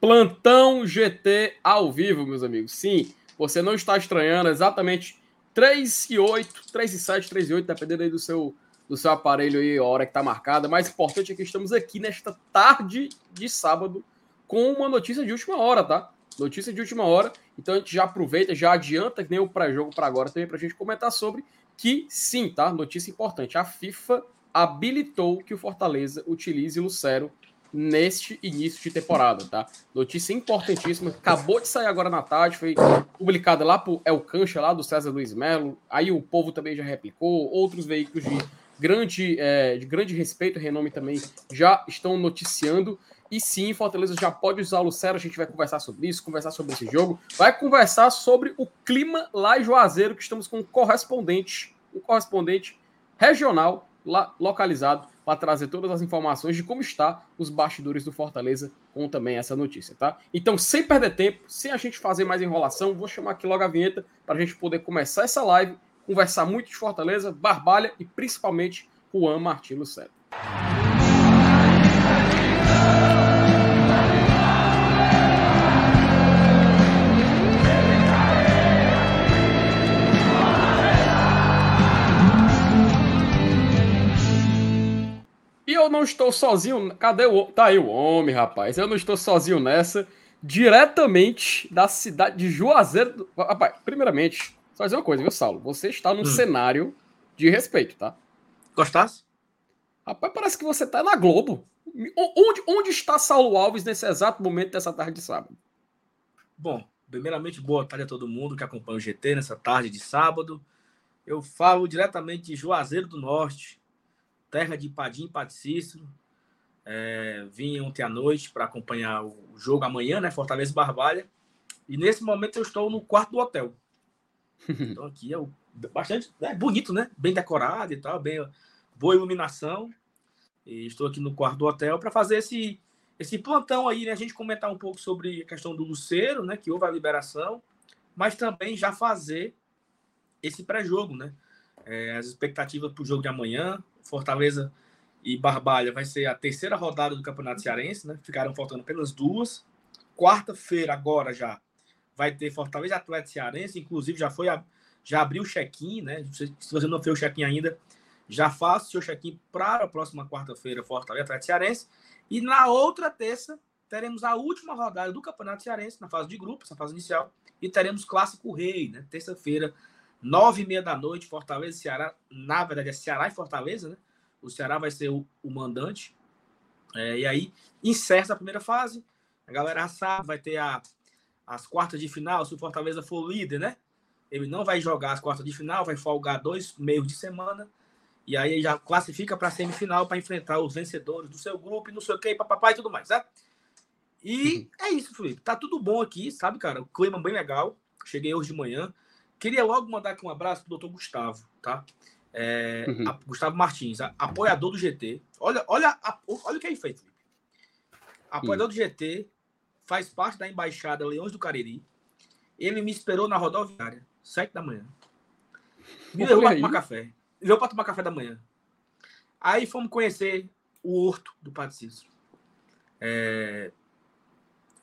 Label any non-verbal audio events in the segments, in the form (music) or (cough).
Plantão GT ao vivo, meus amigos. Sim, você não está estranhando exatamente 3 e 8, 3 e 7, 3 e 8, dependendo aí do seu, do seu aparelho aí, a hora que está marcada. Mais importante é que estamos aqui nesta tarde de sábado com uma notícia de última hora, tá? Notícia de última hora. Então a gente já aproveita, já adianta que nem o pré-jogo para agora também para a gente comentar sobre que sim, tá? Notícia importante. A FIFA habilitou que o Fortaleza utilize Lucero neste início de temporada, tá? Notícia importantíssima, acabou de sair agora na tarde, foi publicada lá por El Cancha, lá do César Luiz Melo, aí o povo também já replicou, outros veículos de grande, é, de grande respeito e renome também já estão noticiando, e sim, Fortaleza já pode usar o Lucero, a gente vai conversar sobre isso, conversar sobre esse jogo, vai conversar sobre o clima lá em Juazeiro, que estamos com um correspondente, um correspondente regional lá, localizado para trazer todas as informações de como está os bastidores do Fortaleza com também essa notícia, tá? Então, sem perder tempo, sem a gente fazer mais enrolação, vou chamar aqui logo a vinheta para a gente poder começar essa live, conversar muito de Fortaleza, Barbalha e principalmente Juan Martins Lucero. Não estou sozinho. Cadê o. Tá aí o homem, rapaz. Eu não estou sozinho nessa. Diretamente da cidade de Juazeiro. Do... Rapaz, primeiramente, só dizer uma coisa, viu, Saulo? Você está num hum. cenário de respeito, tá? Gostasse? Rapaz, parece que você tá na Globo. Onde, onde está Saulo Alves nesse exato momento dessa tarde de sábado? Bom, primeiramente, boa tarde a todo mundo que acompanha o GT nessa tarde de sábado. Eu falo diretamente de Juazeiro do Norte, terra de Padim e Paticícero. É, vim ontem à noite para acompanhar o jogo amanhã, né? Fortaleza Barbalha. E nesse momento eu estou no quarto do hotel. (laughs) Então aqui é o, bastante é bonito, né? Bem decorado e tal, bem boa iluminação. E estou aqui no quarto do hotel para fazer esse esse plantão aí, né? A gente comentar um pouco sobre a questão do Luceiro, né? Que houve a liberação, mas também já fazer esse pré-jogo, né? É, as expectativas para o jogo de amanhã, Fortaleza e Barbalha vai ser a terceira rodada do Campeonato Cearense, né? Ficaram faltando apenas duas. Quarta-feira, agora já, vai ter Fortaleza Atlético Cearense, inclusive já foi a, já abriu o check-in, né? Se você não fez o check-in ainda, já faça o seu check-in para a próxima quarta-feira, Fortaleza Atlético Cearense. E na outra terça, teremos a última rodada do Campeonato Cearense, na fase de grupos, na fase inicial, e teremos Clássico Rei, né? Terça-feira, Nove e meia da noite, Fortaleza e Ceará. Na verdade, é Ceará e Fortaleza, né? O Ceará vai ser o, o mandante. É, e aí, encerra a primeira fase. A galera sabe, vai ter a, as quartas de final. Se o Fortaleza for líder, né? Ele não vai jogar as quartas de final, vai folgar dois meios de semana. E aí já classifica para a semifinal para enfrentar os vencedores do seu grupo e não sei o que, papapá e tudo mais, né? E uhum. é isso, Felipe. Tá tudo bom aqui, sabe, cara? O clima bem legal. Cheguei hoje de manhã. Queria logo mandar aqui um abraço pro doutor Gustavo, tá? É, uhum. a, Gustavo Martins, a, apoiador do GT. Olha, olha, a, olha o que ele fez, Felipe. Apoiador uhum. do GT, faz parte da embaixada Leões do Cariri. Ele me esperou na rodoviária, sete da manhã. Me levou para tomar café. Me levou para tomar café da manhã. Aí fomos conhecer o horto do Padre Cícero. É...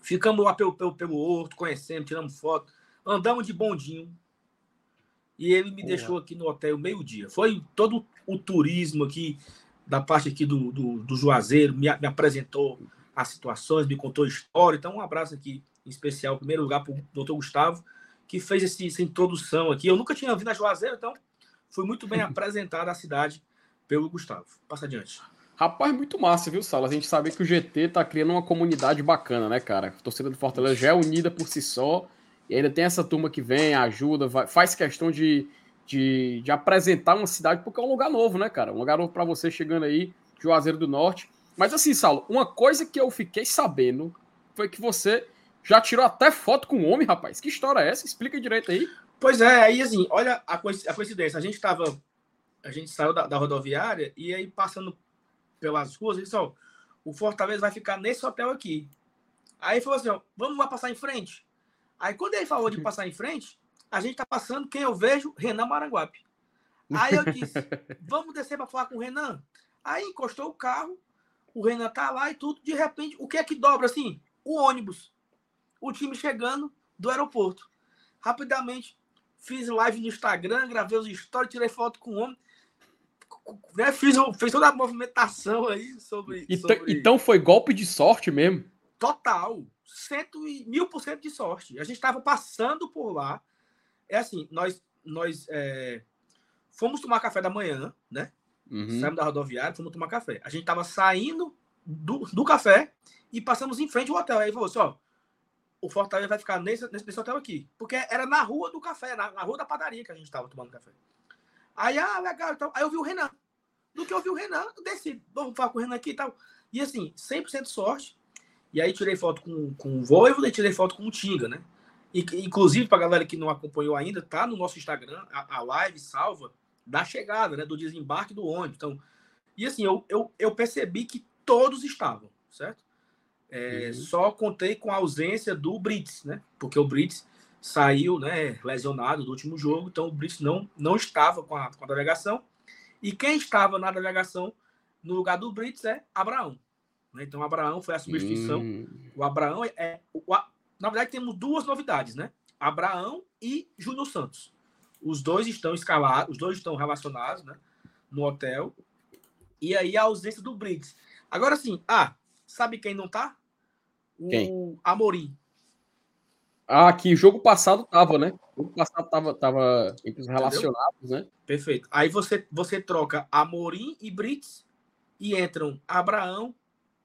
Ficamos lá pelo, pelo, pelo horto, conhecemos, tiramos foto, andamos de bondinho e ele me deixou aqui no hotel meio-dia. Foi todo o turismo aqui, da parte aqui do, do, do Juazeiro, me, me, apresentou as situações, me contou história. Então, um abraço aqui em especial, em primeiro lugar, para o doutor Gustavo, que fez esse, essa introdução aqui. Eu nunca tinha vindo a Juazeiro, então foi muito bem (laughs) apresentada a cidade pelo Gustavo. Passa adiante. Rapaz, muito massa, viu, Sala? A gente sabe que o GT tá criando uma comunidade bacana, né, cara? A torcida do Fortaleza já é unida por si só e ainda tem essa turma que vem, ajuda, vai, faz questão de, de, de, apresentar uma cidade, porque é um lugar novo, né, cara? Um lugar novo para você chegando aí, Juazeiro do Norte. Mas assim, Saulo, uma coisa que eu fiquei sabendo foi que você já tirou até foto com o homem, rapaz. Que história é essa? Explica direito aí. Pois é, aí assim, olha a, coincidência. A gente tava. A gente saiu da, da rodoviária e aí passando pelas ruas, ele disse, ó, o Fortaleza vai ficar nesse hotel aqui. Aí falou assim, ó, vamos lá passar em frente. Aí quando ele falou de passar em frente, a gente tá passando quem eu vejo, Renan Maranguape. Aí eu disse, (laughs) vamos descer para falar com o Renan. Aí encostou o carro, o Renan tá lá e tudo. De repente, o que é que dobra assim? O ônibus. O time chegando do aeroporto. Rapidamente, fiz live no Instagram, gravei os stories, tirei foto com o homem. Né, fiz, fiz toda a movimentação aí sobre então, sobre... então foi golpe de sorte mesmo? Total. Cento e mil por cento de sorte. A gente estava passando por lá. É assim, nós, nós é, fomos tomar café da manhã, né? Uhum. Saímos da rodoviária, fomos tomar café. A gente estava saindo do, do café e passamos em frente ao hotel. Aí falou assim: ó, o Fortaleza vai ficar nesse, nesse, hotel aqui. Porque era na rua do café, na, na rua da padaria que a gente estava tomando café. Aí, ah, legal. Então, aí eu vi o Renan. Do que eu vi o Renan, eu desci. Vamos falar com o Renan aqui e tal. E assim, 100% sorte. E aí tirei foto com, com o Voivo e tirei foto com o Tinga, né? E, inclusive, para galera que não acompanhou ainda, tá no nosso Instagram, a, a live salva da chegada, né? Do desembarque do ônibus. Então, e assim, eu, eu, eu percebi que todos estavam, certo? É, uhum. Só contei com a ausência do Brits, né? Porque o Brits saiu né, lesionado do último jogo, então o Brits não, não estava com a, com a delegação. E quem estava na delegação no lugar do Brits é Abraão. Né? Então, Abraão foi a substituição. Uhum. O Abraão é. é o, na verdade, temos duas novidades, né? Abraão e Júnior Santos. Os dois estão escalados, os dois estão relacionados né, no hotel. E aí a ausência do Brits. Agora sim, ah, sabe quem não tá? O quem? Amorim. Ah, que jogo passado tava, né? O jogo passado tava, tava entre os relacionados, Entendeu? né? Perfeito. Aí você, você troca Amorim e Brits e entram Abraão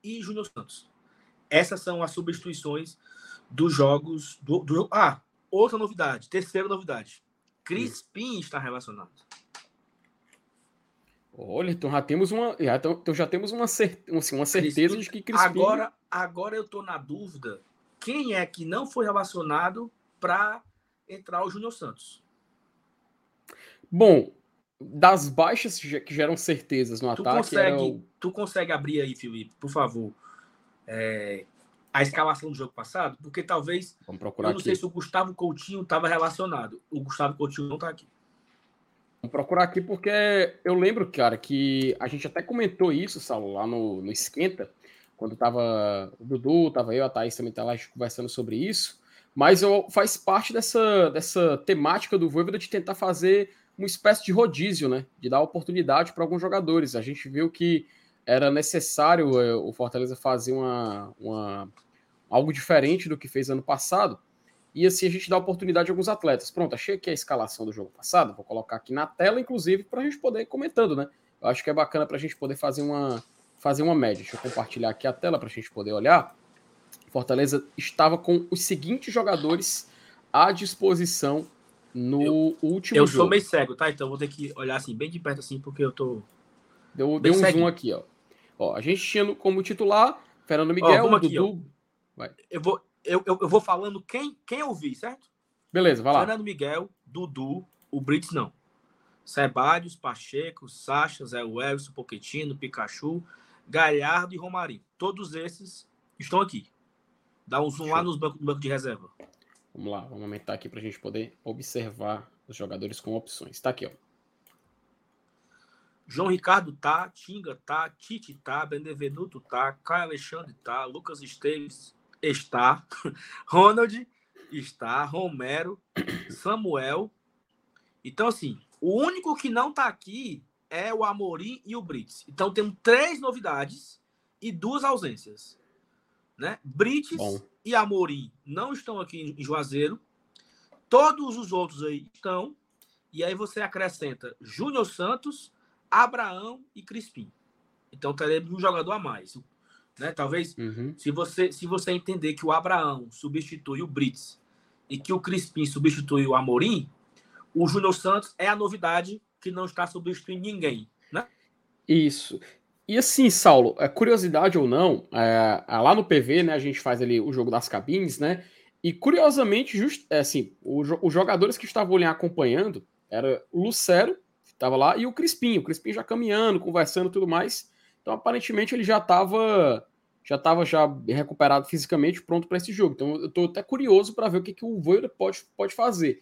e Júnior Santos. Essas são as substituições dos jogos do, do, Ah, outra novidade, terceira novidade. Crispim está relacionado. Olha, então já temos uma, já, então já temos uma, cer assim, uma certeza Crispim, de que Crispim. Agora, agora eu estou na dúvida quem é que não foi relacionado para entrar o Júnior Santos. Bom, das baixas que geram certezas no tu ataque. Consegue, o... Tu consegue abrir aí, Felipe, por favor, é, a escalação do jogo passado? Porque talvez. Vamos procurar eu não aqui. sei se o Gustavo Coutinho estava relacionado. O Gustavo Coutinho não está aqui. Vamos procurar aqui porque eu lembro, cara, que a gente até comentou isso, Saulo, lá no, no Esquenta, quando tava o Dudu, tava eu, a Thaís também tá lá conversando sobre isso. Mas eu, faz parte dessa, dessa temática do Voivoda de tentar fazer uma espécie de rodízio, né? De dar oportunidade para alguns jogadores. A gente viu que era necessário é, o Fortaleza fazer uma, uma, algo diferente do que fez ano passado. E assim a gente dá oportunidade a alguns atletas. Pronto, achei aqui a escalação do jogo passado. Vou colocar aqui na tela, inclusive, para a gente poder ir comentando, né? Eu acho que é bacana para a gente poder fazer uma, fazer uma média. Deixa eu compartilhar aqui a tela para a gente poder olhar. Fortaleza estava com os seguintes jogadores à disposição no eu, último eu jogo. Eu sou meio cego, tá? Então vou ter que olhar assim bem de perto assim, porque eu tô. Deu, deu um ceguinho. zoom aqui, ó. ó. A gente tinha como titular Fernando Miguel, ó, aqui, Dudu. Vai. Eu, vou, eu, eu, eu, vou falando quem, quem eu vi, certo? Beleza, vai lá. Fernando Miguel, Dudu, o Brits não. Sebadios, Pacheco, Sacha, Zé Welson, Poquetino, Pikachu, Galhardo e Romarinho. Todos esses estão aqui. Dá um zoom Show. lá nos banco, no banco de reserva. Vamos lá, vamos aumentar aqui para a gente poder observar os jogadores com opções. Está aqui, ó. João Ricardo tá, Tinga tá, Tite tá, Benevenuto tá, Caio Alexandre tá, Lucas Esteves está, (laughs) Ronald está, Romero, (coughs) Samuel. Então, assim, o único que não tá aqui é o Amorim e o Brits. Então, temos três novidades e duas ausências. Né? Brits Bom. E Amorim não estão aqui em Juazeiro. Todos os outros aí estão. E aí você acrescenta Júnior Santos, Abraão e Crispim. Então teremos um jogador a mais. Né? Talvez, uhum. se, você, se você entender que o Abraão substitui o Brits e que o Crispim substitui o Amorim, o Júnior Santos é a novidade que não está substituindo ninguém. Né? Isso. E assim, Saulo, é curiosidade ou não, é, é lá no PV, né, a gente faz ali o jogo das cabines, né? E curiosamente, just, é, assim, o, os jogadores que estavam ali acompanhando era o Lucero, que estava lá, e o Crispim. O Crispim já caminhando, conversando tudo mais. Então, aparentemente, ele já estava já estava já recuperado fisicamente, pronto para esse jogo. Então, eu estou até curioso para ver o que, que o Voivoda pode, pode fazer.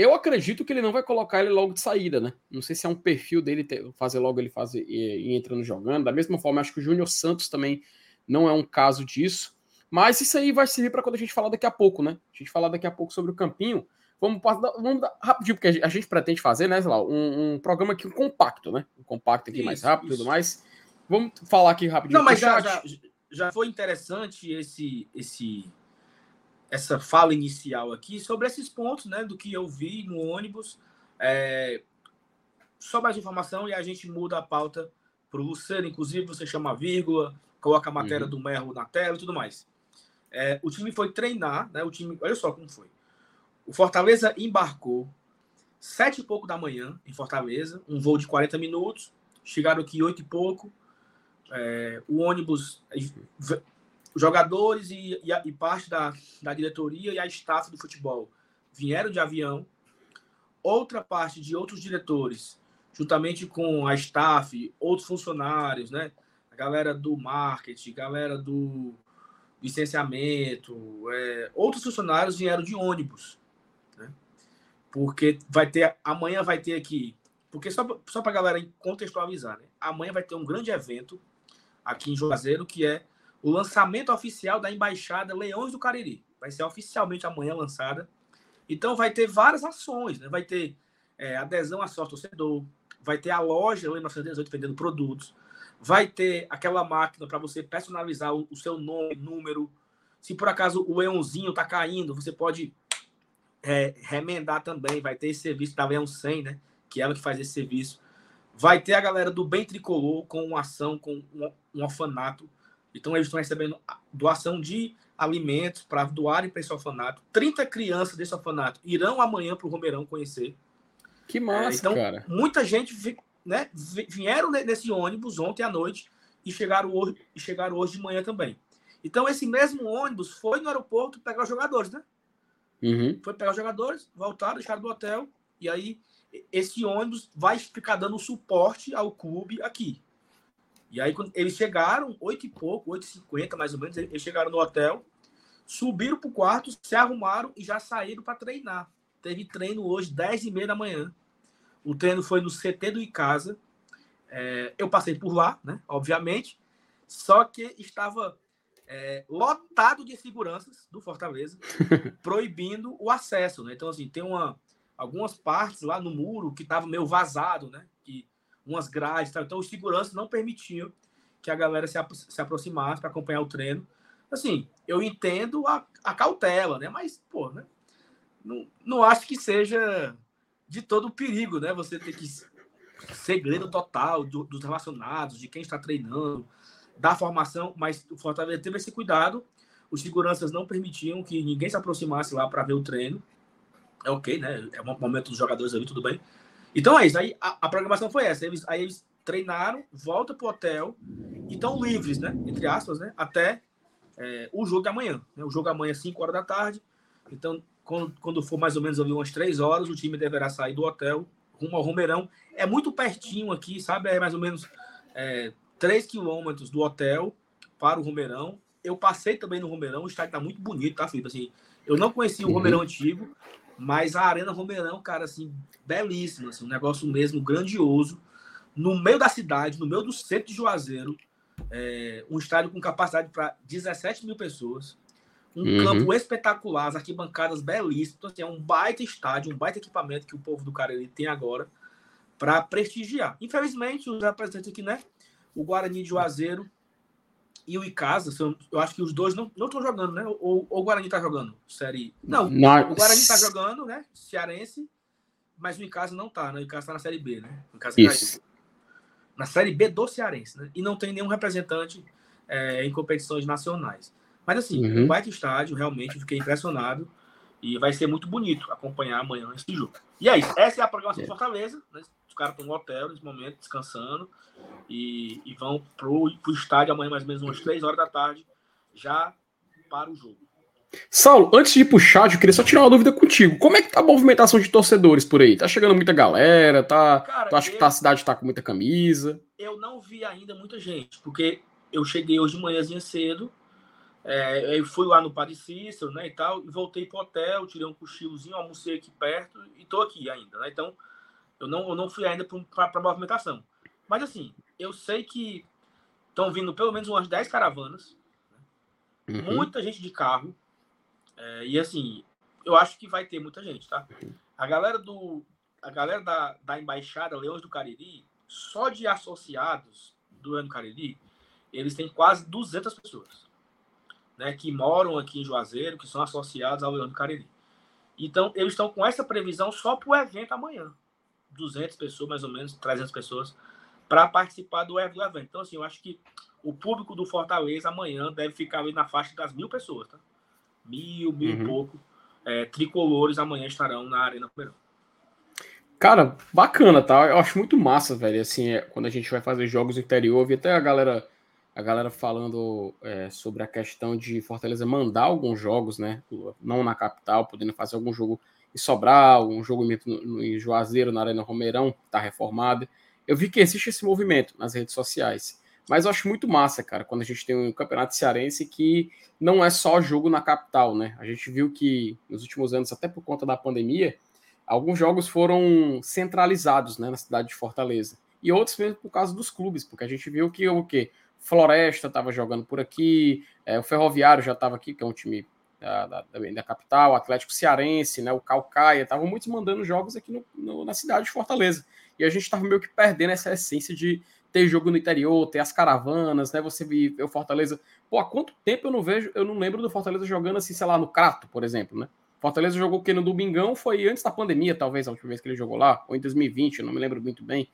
Eu acredito que ele não vai colocar ele logo de saída, né? Não sei se é um perfil dele ter, fazer logo ele fazer e, e entrando jogando. Da mesma forma, acho que o Júnior Santos também não é um caso disso. Mas isso aí vai servir para quando a gente falar daqui a pouco, né? A gente falar daqui a pouco sobre o campinho. Vamos, vamos dar rapidinho, porque a gente pretende fazer, né, lá, um, um, programa aqui um compacto, né? Um compacto aqui isso, mais rápido e tudo mais. Vamos falar aqui rapidinho. Não, mas já, já, já foi interessante esse, esse, essa fala inicial aqui sobre esses pontos, né, do que eu vi no ônibus. É, só mais informação e a gente muda a pauta para o Luciano. Inclusive, você chama a vírgula, coloca a matéria uhum. do Merlo na tela e tudo mais. É, o time foi treinar, né? O time, olha só como foi. O Fortaleza embarcou sete e pouco da manhã em Fortaleza, um voo de 40 minutos. Chegaram aqui oito e pouco. É, o ônibus, jogadores e, e, e, parte da, da diretoria e a staff do futebol vieram de avião. Outra parte de outros diretores, juntamente com a staff, outros funcionários, né? A galera do marketing, galera do licenciamento, é, outros funcionários vieram de ônibus, né? Porque vai ter amanhã vai ter aqui, porque só só para a galera contextualizar, né? Amanhã vai ter um grande evento aqui em Juazeiro que é o lançamento oficial da embaixada Leões do Cariri. Vai ser oficialmente amanhã lançada. Então vai ter várias ações, né? Vai ter é, adesão a sócio torcedor, vai ter a loja Lema 1918 vendendo produtos, vai ter aquela máquina para você personalizar o, o, seu nome, número. Se por acaso o leãozinho tá caindo, você pode é, remendar também. Vai ter esse serviço da Leão 100, né? Que é ela que faz esse serviço. Vai ter a galera do Bem Tricolor com uma ação, com um, um orfanato. Então eles estão recebendo doação de alimentos para doarem para esse orfanato. 30 crianças desse orfanato irão amanhã para o Romeirão conhecer. Que massa, é, então, cara. Muita gente né, vieram nesse ônibus ontem à noite e chegaram hoje, e chegaram hoje de manhã também. Então, esse mesmo ônibus foi no aeroporto pegar os jogadores, né? Uhum. Foi pegar os jogadores, voltaram, deixaram do hotel, e aí esse ônibus vai ficar dando suporte ao clube aqui. E aí, quando eles chegaram, oito e pouco, oito e cinquenta mais ou menos, eles chegaram no hotel, subiram para o quarto, se arrumaram e já saíram para treinar. Teve treino hoje, dez e meia da manhã. O treino foi no CT do Icasa. É, eu passei por lá, né? Obviamente. Só que estava é, lotado de seguranças do Fortaleza, (laughs) proibindo o acesso, né? Então, assim, tem uma, algumas partes lá no muro que estava meio vazado, né? Umas grades, tá? então os seguranças não permitiam que a galera se, se aproximasse para acompanhar o treino. Assim, eu entendo a, a cautela, né? Mas, pô, né? Não, não acho que seja de todo o perigo, né? Você ter que segredo total do, dos relacionados, de quem está treinando, da formação, mas o Fortaleza teve esse cuidado. Os seguranças não permitiam que ninguém se aproximasse lá para ver o treino. É ok, né? É um momento dos jogadores ali, tudo bem. Então é isso. Aí a, a programação foi essa. Eles, aí eles treinaram, voltam pro hotel e estão livres, né? Entre aspas, né? Até é, o jogo de amanhã. Né? O jogo amanhã, 5 horas da tarde. Então, quando, quando for mais ou menos ali umas três horas, o time deverá sair do hotel rumo ao Romeirão. É muito pertinho aqui, sabe? É mais ou menos é, 3 quilômetros do hotel para o Romeirão. Eu passei também no Romeirão, o estádio tá muito bonito, tá, Felipe? Assim, eu não conhecia o uhum. Romeirão antigo, mas a Arena Romeirão, cara, assim, belíssima, assim, um negócio mesmo grandioso. No meio da cidade, no meio do centro de Juazeiro, é, um estádio com capacidade para 17 mil pessoas. Um uhum. campo espetacular, as arquibancadas belíssimas. Então, assim, é um baita estádio, um baita equipamento que o povo do Cariri tem agora para prestigiar. Infelizmente, os representantes aqui, né? O Guarani de Juazeiro e o Icasa, eu acho que os dois não estão jogando, né? Ou, ou, o Guarani está jogando série. Não, o Guarani está jogando, né? Cearense, mas o Icasa não está, né? O Icasa está na série B, né? O Icasa Isso. Caiu. Na série B do Cearense, né? E não tem nenhum representante é, em competições nacionais. Mas assim, uhum. um baita estádio, realmente, fiquei impressionado. E vai ser muito bonito acompanhar amanhã esse jogo. E é essa é a programação é. de Fortaleza. Né? Os caras estão no hotel nesse momento, descansando. E, e vão pro, pro estádio amanhã, mais ou menos umas 3 horas da tarde, já para o jogo. Saulo, antes de chat, eu queria só tirar uma dúvida contigo. Como é que tá a movimentação de torcedores por aí? Tá chegando muita galera? Tá, Cara, tu acha eu, que tá, a cidade tá com muita camisa? Eu não vi ainda muita gente, porque eu cheguei hoje de manhãzinha cedo É, eu fui lá no Padre Cícero, né, e tal, e voltei pro hotel, tirei um cochilozinho, almocei aqui perto e tô aqui ainda, né? Então, eu não, eu não fui ainda para a movimentação. Mas, assim, eu sei que estão vindo pelo menos umas 10 caravanas, né? uhum. muita gente de carro, é, e, assim, eu acho que vai ter muita gente, tá? A galera do a galera da, da Embaixada Leões do Cariri, só de associados do Leão do Cariri, eles têm quase 200 pessoas né, que moram aqui em Juazeiro, que são associados ao Leão do Cariri. Então, eles estão com essa previsão só para o evento amanhã. 200 pessoas, mais ou menos, 300 pessoas, para participar do evento. Então, assim, eu acho que o público do Fortaleza amanhã deve ficar ali na faixa das mil pessoas, tá? Mil, mil uhum. e pouco. É, tricolores amanhã estarão na Arena Pomerão. Cara, bacana, tá? Eu acho muito massa, velho. Assim, é, quando a gente vai fazer jogos interior, vi até a galera a galera falando é, sobre a questão de Fortaleza mandar alguns jogos, né? Não na capital, podendo fazer algum jogo em Sobral, um jogo em Juazeiro, na Arena Romeirão, que está reformado. Eu vi que existe esse movimento nas redes sociais. Mas eu acho muito massa, cara, quando a gente tem um campeonato cearense que não é só jogo na capital, né? A gente viu que nos últimos anos, até por conta da pandemia, alguns jogos foram centralizados né, na cidade de Fortaleza. E outros mesmo por causa dos clubes, porque a gente viu que o quê? Floresta estava jogando por aqui, é, o Ferroviário já estava aqui, que é um time da, da, da, capital, o Atlético Cearense, né, o Calcaia, estavam muitos mandando jogos aqui no, no, na cidade de Fortaleza. E a gente estava meio que perdendo essa essência de ter jogo no interior, ter as caravanas, né? Você viu o Fortaleza. Pô, há quanto tempo eu não vejo, eu não lembro do Fortaleza jogando assim, sei lá, no Crato, por exemplo, né? Fortaleza jogou que no Domingão foi antes da pandemia, talvez, a última vez que ele jogou lá, ou em 2020, eu não me lembro muito bem.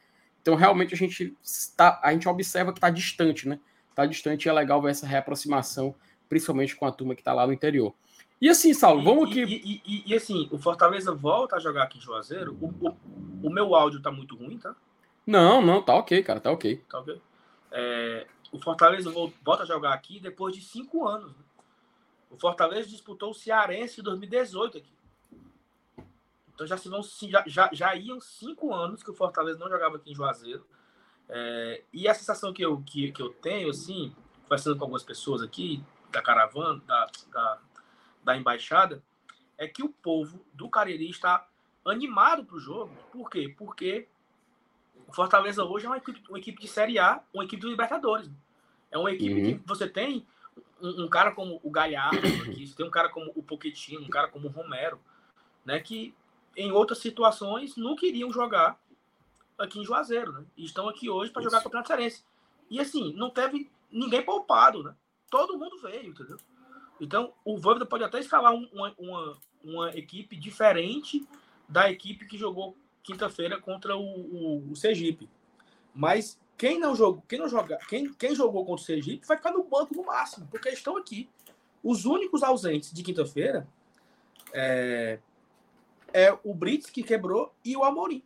Então, realmente, a gente, está, a gente observa que está distante, né? Está distante e é legal ver essa reaproximação, principalmente com a turma que está lá no interior. E assim, Saulo, vamos que. E, e, e, assim, o Fortaleza volta a jogar aqui em Juazeiro. O, o, o meu áudio tá muito ruim, tá? Não, não, tá ok, cara, tá ok. Tá ok. É, o Fortaleza volta a jogar aqui depois de cinco anos. Né? O Fortaleza disputou o Cearense em 2018 aqui. Então já, se vão, já, já, já iam cinco anos que o Fortaleza não jogava aqui em Juazeiro. É, e a sensação que eu, que, que eu tenho, assim, conversando com algumas pessoas aqui, da caravana, da, da, da embaixada, é que o povo do Cariri está animado para o jogo. Por quê? Porque o Fortaleza hoje é uma equipe, uma equipe de Série A, uma equipe do Libertadores. É uma equipe uhum. que você tem um, um, cara como o Galhardo aqui, você tem um cara como o Pochettino, um cara como o Romero, né, que em outras situações, não queriam jogar aqui em Juazeiro, né? E estão aqui hoje para jogar Campeonato Cearense. E assim, não teve ninguém poupado, né? Todo mundo veio, entendeu? Então, o Voivoda pode até escalar uma, uma, uma equipe diferente da equipe que jogou quinta-feira contra o, o, o, Sergipe. Mas quem não jogou, quem não joga, quem, quem jogou contra o Sergipe vai ficar no banco no máximo, porque estão aqui. Os únicos ausentes de quinta-feira é, é o Brits que quebrou e o Amorim,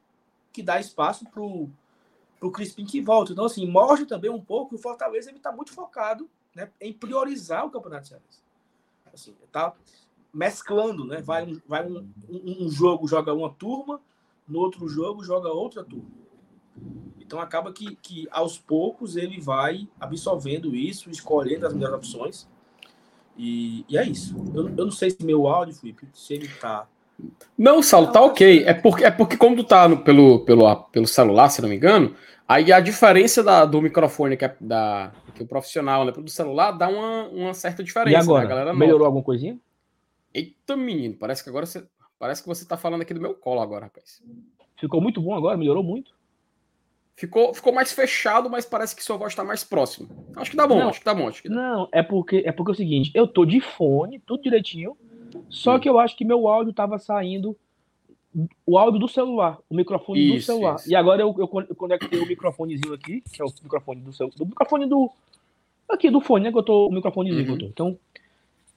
que dá espaço para o Crispim que volta. Então, assim, mostra também um pouco que o Fortaleza está muito focado né, em priorizar o Campeonato Cearense. Assim, tá mesclando, né? Vai, um, vai um, um, um jogo, joga uma turma, no outro jogo joga outra turma. Então acaba que, que aos poucos ele vai absorvendo isso, escolhendo as melhores opções. E, e é isso. Eu, eu não sei se meu áudio, Felipe, se ele tá não, Saulo, tá ok. É porque, é porque como tu tá no, pelo, pelo, pelo celular, se não me engano, aí a diferença da, do microfone que é, da, que é o profissional, né, do celular, dá uma, uma certa diferença. E né, agora, né, melhorou alguma coisinha? Eita, menino, parece que agora você, parece que você tá falando aqui do meu colo agora, rapaz. Ficou muito bom agora, melhorou muito. Ficou, ficou mais fechado, mas parece que sua voz está mais próxima. Acho que tá bom, não, acho que tá bom. Que Não, é porque é porque é o seguinte, eu tô de fone, tudo direitinho, só que eu acho que meu áudio estava saindo o áudio do celular, o microfone isso, do celular. Isso. E agora eu, eu, conectei o microfonezinho aqui, que é o microfone do celular. Do microfone do. Aqui, do fone, né? Que eu tô. O microfonezinho uhum. que eu tô. Então.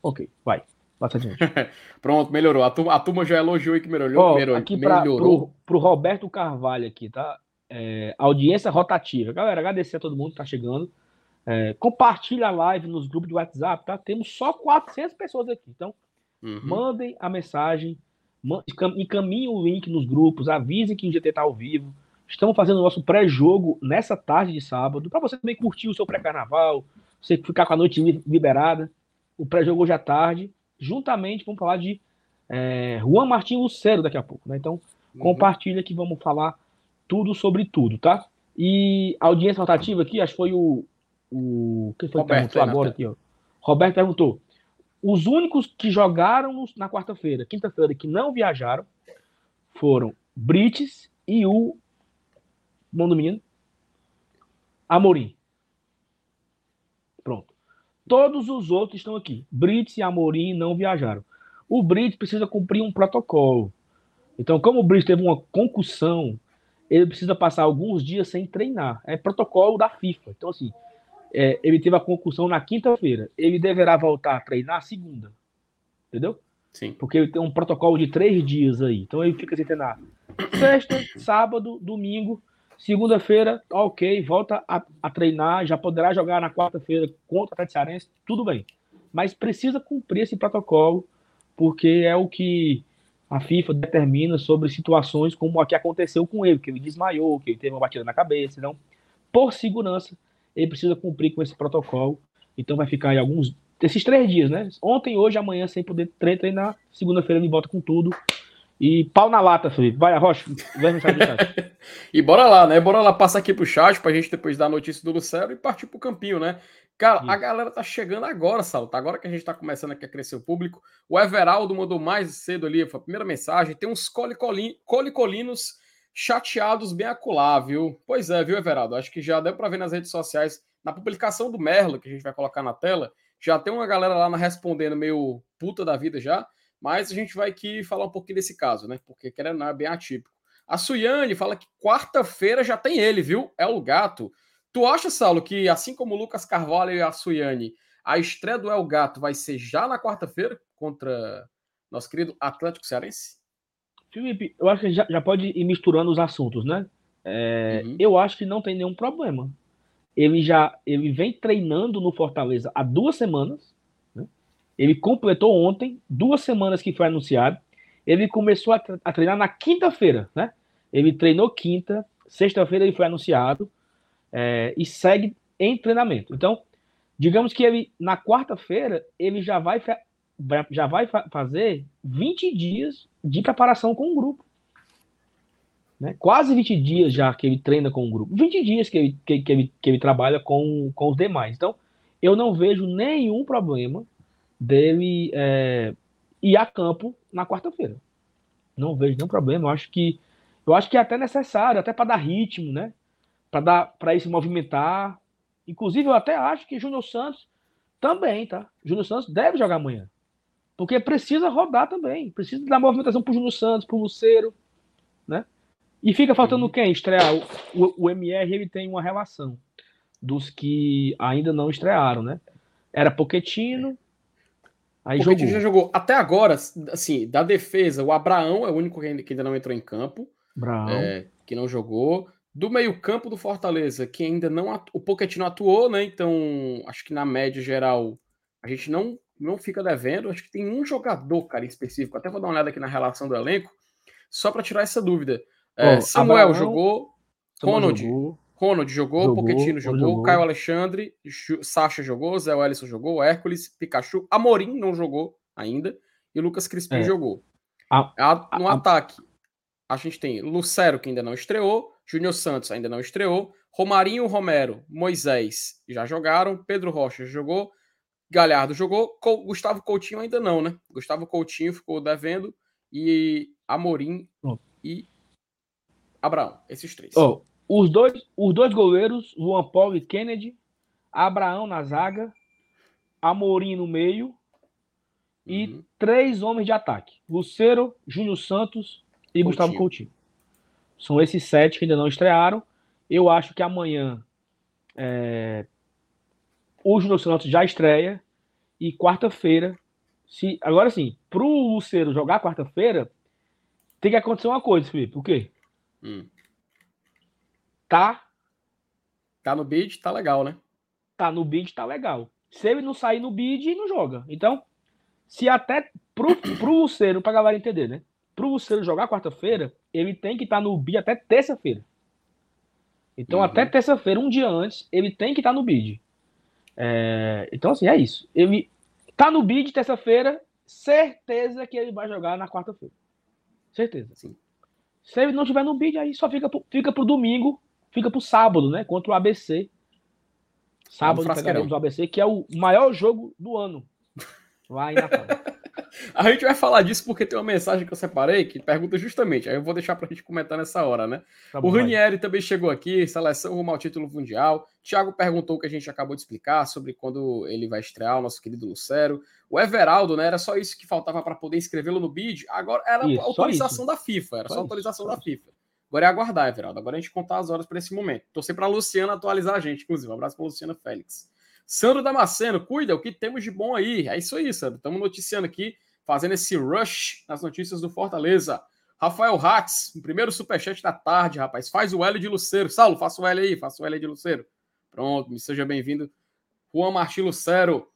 Ok, vai. Passa adiante. (laughs) Pronto, melhorou. A turma, a turma já elogiou e que melhorou. Melhorou aqui pra, melhorou. Pro, pro Roberto Carvalho aqui, tá? É, audiência rotativa. Galera, agradecer a todo mundo que tá chegando. É, compartilha a live nos grupos de WhatsApp, tá? Temos só 400 pessoas aqui. Então, Uhum. Mandem a mensagem, encaminhem o link nos grupos, avisem que o GT está ao vivo. Estamos fazendo o nosso pré-jogo nessa tarde de sábado, para você também curtir o seu pré-carnaval, você ficar com a noite liberada. o pré-jogo hoje à tarde, juntamente, vamos falar de é, Juan Martin Lucero daqui a pouco, né? Então, uhum. compartilha que vamos falar tudo sobre tudo, tá? E a audiência rotativa aqui, acho que foi o. o quem foi que perguntou agora aqui, ó? Roberto perguntou. Os únicos que jogaram na quarta-feira, quinta-feira, que não viajaram foram Brites e o. Do menino. Amorim. Pronto. Todos os outros estão aqui. Brits e Amorim não viajaram. O Brits precisa cumprir um protocolo. Então, como o Brits teve uma concussão, ele precisa passar alguns dias sem treinar. É protocolo da FIFA. Então, assim, é, ele teve a concussão na quinta-feira. Ele deverá voltar a treinar segunda. Entendeu? Sim. Porque ele tem um protocolo de três dias aí. Então ele fica sem treinar sexta, sábado, domingo Segunda-feira, ok, volta a, a, treinar, já poderá jogar na quarta-feira contra o Atlético tudo bem. Mas precisa cumprir esse protocolo, porque é o que a FIFA determina sobre situações como a que aconteceu com ele, que ele desmaiou, que ele teve uma batida na cabeça. Então, por segurança, ele precisa cumprir com esse protocolo. Então vai ficar aí alguns esses três dias, né? Ontem, hoje, amanhã, sem poder treinar. Segunda-feira ele volta com tudo. E pau na lata, Felipe. Vai, Rocha, vem mensagem do chat. (laughs) e bora lá, né? Bora lá passar aqui pro chat pra gente depois dar a notícia do Lucero e partir pro campinho, né? Cara, Isso. a galera tá chegando agora, Saulo. Tá agora que a gente tá começando aqui a crescer o público. O Everaldo mandou mais cedo ali, foi a primeira mensagem. Tem uns colicolinos chateados bem acolá, viu? Pois é, viu, Everaldo? Acho que já deu para ver nas redes sociais, na publicação do Merlo, que a gente vai colocar na tela, já tem uma galera lá respondendo meio puta da vida já. Mas a gente vai aqui falar um pouquinho desse caso, né? Porque querendo não é bem atípico. A Suyane fala que quarta-feira já tem ele, viu? É o gato. Tu acha, Saulo, que assim como o Lucas Carvalho e a Suyane, a estreia do El Gato vai ser já na quarta-feira contra nosso querido Atlético Cearense? Felipe, eu acho que já, já pode ir misturando os assuntos, né? É, uhum. Eu acho que não tem nenhum problema. Ele já ele vem treinando no Fortaleza há duas semanas ele completou ontem, duas semanas que foi anunciado. Ele começou a, a treinar na quinta-feira, né? Ele treinou quinta, sexta-feira ele foi anunciado é, e segue em treinamento. Então, digamos que ele na quarta-feira ele já vai, já vai fazer 20 dias de preparação com o grupo. Né? Quase 20 dias já que ele treina com o grupo. 20 dias que ele, que, que ele, que ele trabalha com, com os demais. Então, eu não vejo nenhum problema dele é, ir a campo na quarta-feira. Não vejo nenhum problema. Eu acho que eu acho que é até necessário, até para dar ritmo, né? Para dar para se movimentar. Inclusive, eu até acho que Júnior Santos também, tá? Júnior Santos deve jogar amanhã. Porque precisa rodar também. Precisa dar movimentação pro Júnior Santos, pro Luceiro, né? E fica faltando quem estrear? O, o, o, MR ele tem uma relação dos que ainda não estrearam, né? Era Poquetino, Aí o jogou. já jogou. Até agora, assim, da defesa, o Abraão é o único que ainda não entrou em campo. É, que não jogou. Do meio-campo do Fortaleza, que ainda não. Atu... O Pochettino atuou, né? Então, acho que na média geral, a gente não, não fica devendo. Acho que tem um jogador, cara, específico. Até vou dar uma olhada aqui na relação do elenco, só para tirar essa dúvida. É, Samuel Abraão, jogou. Ronald. Jogou. Ronald jogou, jogou Pochettino jogou, jogou, Caio Alexandre, Sacha jogou, Zé Wellison jogou, Hércules, Pikachu, Amorim não jogou ainda e Lucas Crispim é. jogou. A, a, no a, ataque, a gente tem Lucero, que ainda não estreou, Júnior Santos ainda não estreou, Romarinho, Romero, Moisés já jogaram, Pedro Rocha jogou, Galhardo jogou, Gustavo Coutinho ainda não, né? Gustavo Coutinho ficou devendo e Amorim oh. e Abraão, esses três. Oh, os dois, os dois goleiros, Luan Paulo e Kennedy, Abraão na zaga, Amorim no meio e uhum. três homens de ataque: Lucero, Júnior Santos e Coutinho. Gustavo Coutinho. São esses sete que ainda não estrearam. Eu acho que amanhã é, o Santos já estreia e quarta-feira, se agora sim, para o Lucero jogar quarta-feira, tem que acontecer uma coisa, Felipe. O quê? Hum. Tá. Tá no bid, tá legal, né? Tá no bid, tá legal. Se ele não sair no bid, não joga. Então, se até pro, pro Luceiro, pra galera entender, né? Pro Luceiro jogar quarta-feira, ele tem que estar tá no bid até terça-feira. Então, uhum. até terça-feira, um dia antes, ele tem que estar tá no bid. É, então, assim, é isso. Ele, Tá no bid terça-feira, certeza que ele vai jogar na quarta-feira. Certeza. Sim. Se ele não tiver no bid, aí só fica pro, fica pro domingo, fica pro sábado, né? Contra o ABC. Sábado pegaremos o ABC, que é o maior jogo do ano. Lá em Natal. (laughs) A gente vai falar disso porque tem uma mensagem que eu separei que pergunta justamente. Aí eu vou deixar pra gente comentar nessa hora, né? Tá bom, o Ranieri também chegou aqui, seleção rumo ao título mundial. Thiago perguntou o que a gente acabou de explicar sobre quando ele vai estrear, o nosso querido Lucero. O Everaldo, né? Era só isso que faltava para poder inscrevê-lo no bid. Agora era isso, autorização da FIFA, era só, só autorização isso, da FIFA. Agora é aguardar, Everaldo. Agora a gente contar as horas para esse momento. Torcer para a Luciana atualizar a gente, inclusive. Um abraço para Luciana Félix. Sandro Damasceno, cuida, o que temos de bom aí? É isso aí, Sandro. Estamos noticiando aqui fazendo esse rush nas notícias do Fortaleza. Rafael Hatz, o primeiro superchat da tarde, rapaz. Faz o L de Luceiro. Saulo, faça o L aí, faça o L de Luceiro. Pronto, me seja bem-vindo. Juan Martins Lucero.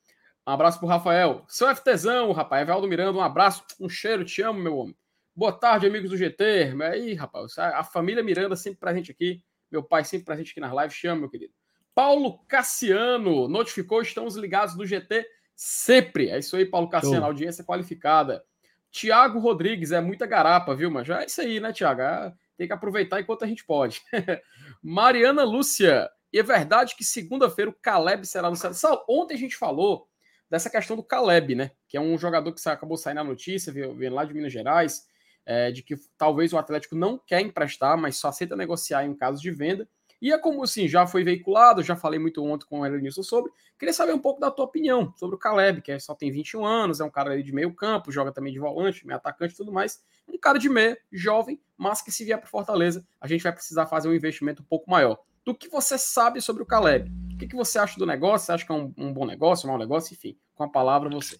Um abraço pro Rafael. Seu FTzão, rapaz. Evaldo Miranda, um abraço, um cheiro, te amo, meu homem. Boa tarde, amigos do GT. Aí, rapaz, a família Miranda sempre presente aqui. Meu pai sempre presente aqui nas lives. Chama, meu querido. Paulo Cassiano notificou, estamos ligados no GT Sempre. É isso aí, Paulo Cassiano, Show. audiência qualificada. Tiago Rodrigues, é muita garapa, viu, mas já é isso aí, né, Tiago? É, tem que aproveitar enquanto a gente pode. (laughs) Mariana Lúcia, e é verdade que segunda-feira o Caleb será no Sal, ontem a gente falou dessa questão do Caleb, né? Que é um jogador que acabou saindo na notícia, vendo lá de Minas Gerais, é, de que talvez o Atlético não quer emprestar, mas só aceita negociar em caso de venda. E é como assim, já foi veiculado, já falei muito ontem com o Elenilson sobre. Queria saber um pouco da tua opinião sobre o Caleb, que é, só tem 21 anos, é um cara ali de meio campo, joga também de volante, meio atacante e tudo mais. Um cara de meio, jovem, mas que se vier para Fortaleza, a gente vai precisar fazer um investimento um pouco maior. Do que você sabe sobre o Caleb? O que, que você acha do negócio? Você acha que é um, um bom negócio, um mau negócio? Enfim, com a palavra você.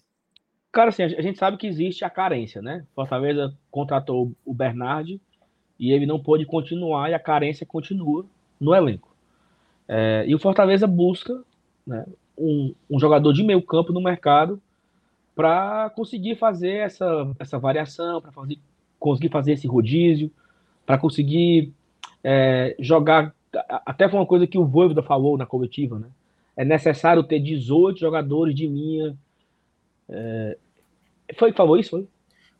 Cara, assim, a gente sabe que existe a carência, né? Fortaleza contratou o Bernard e ele não pôde continuar e a carência continua no elenco. É, e o Fortaleza busca né, um, um, jogador de meio campo no mercado para conseguir fazer essa, essa variação, para conseguir fazer esse rodízio, para conseguir é, jogar. Até foi uma coisa que o Voivoda falou na coletiva, né? É necessário ter 18 jogadores de linha. É, foi falou isso? Foi,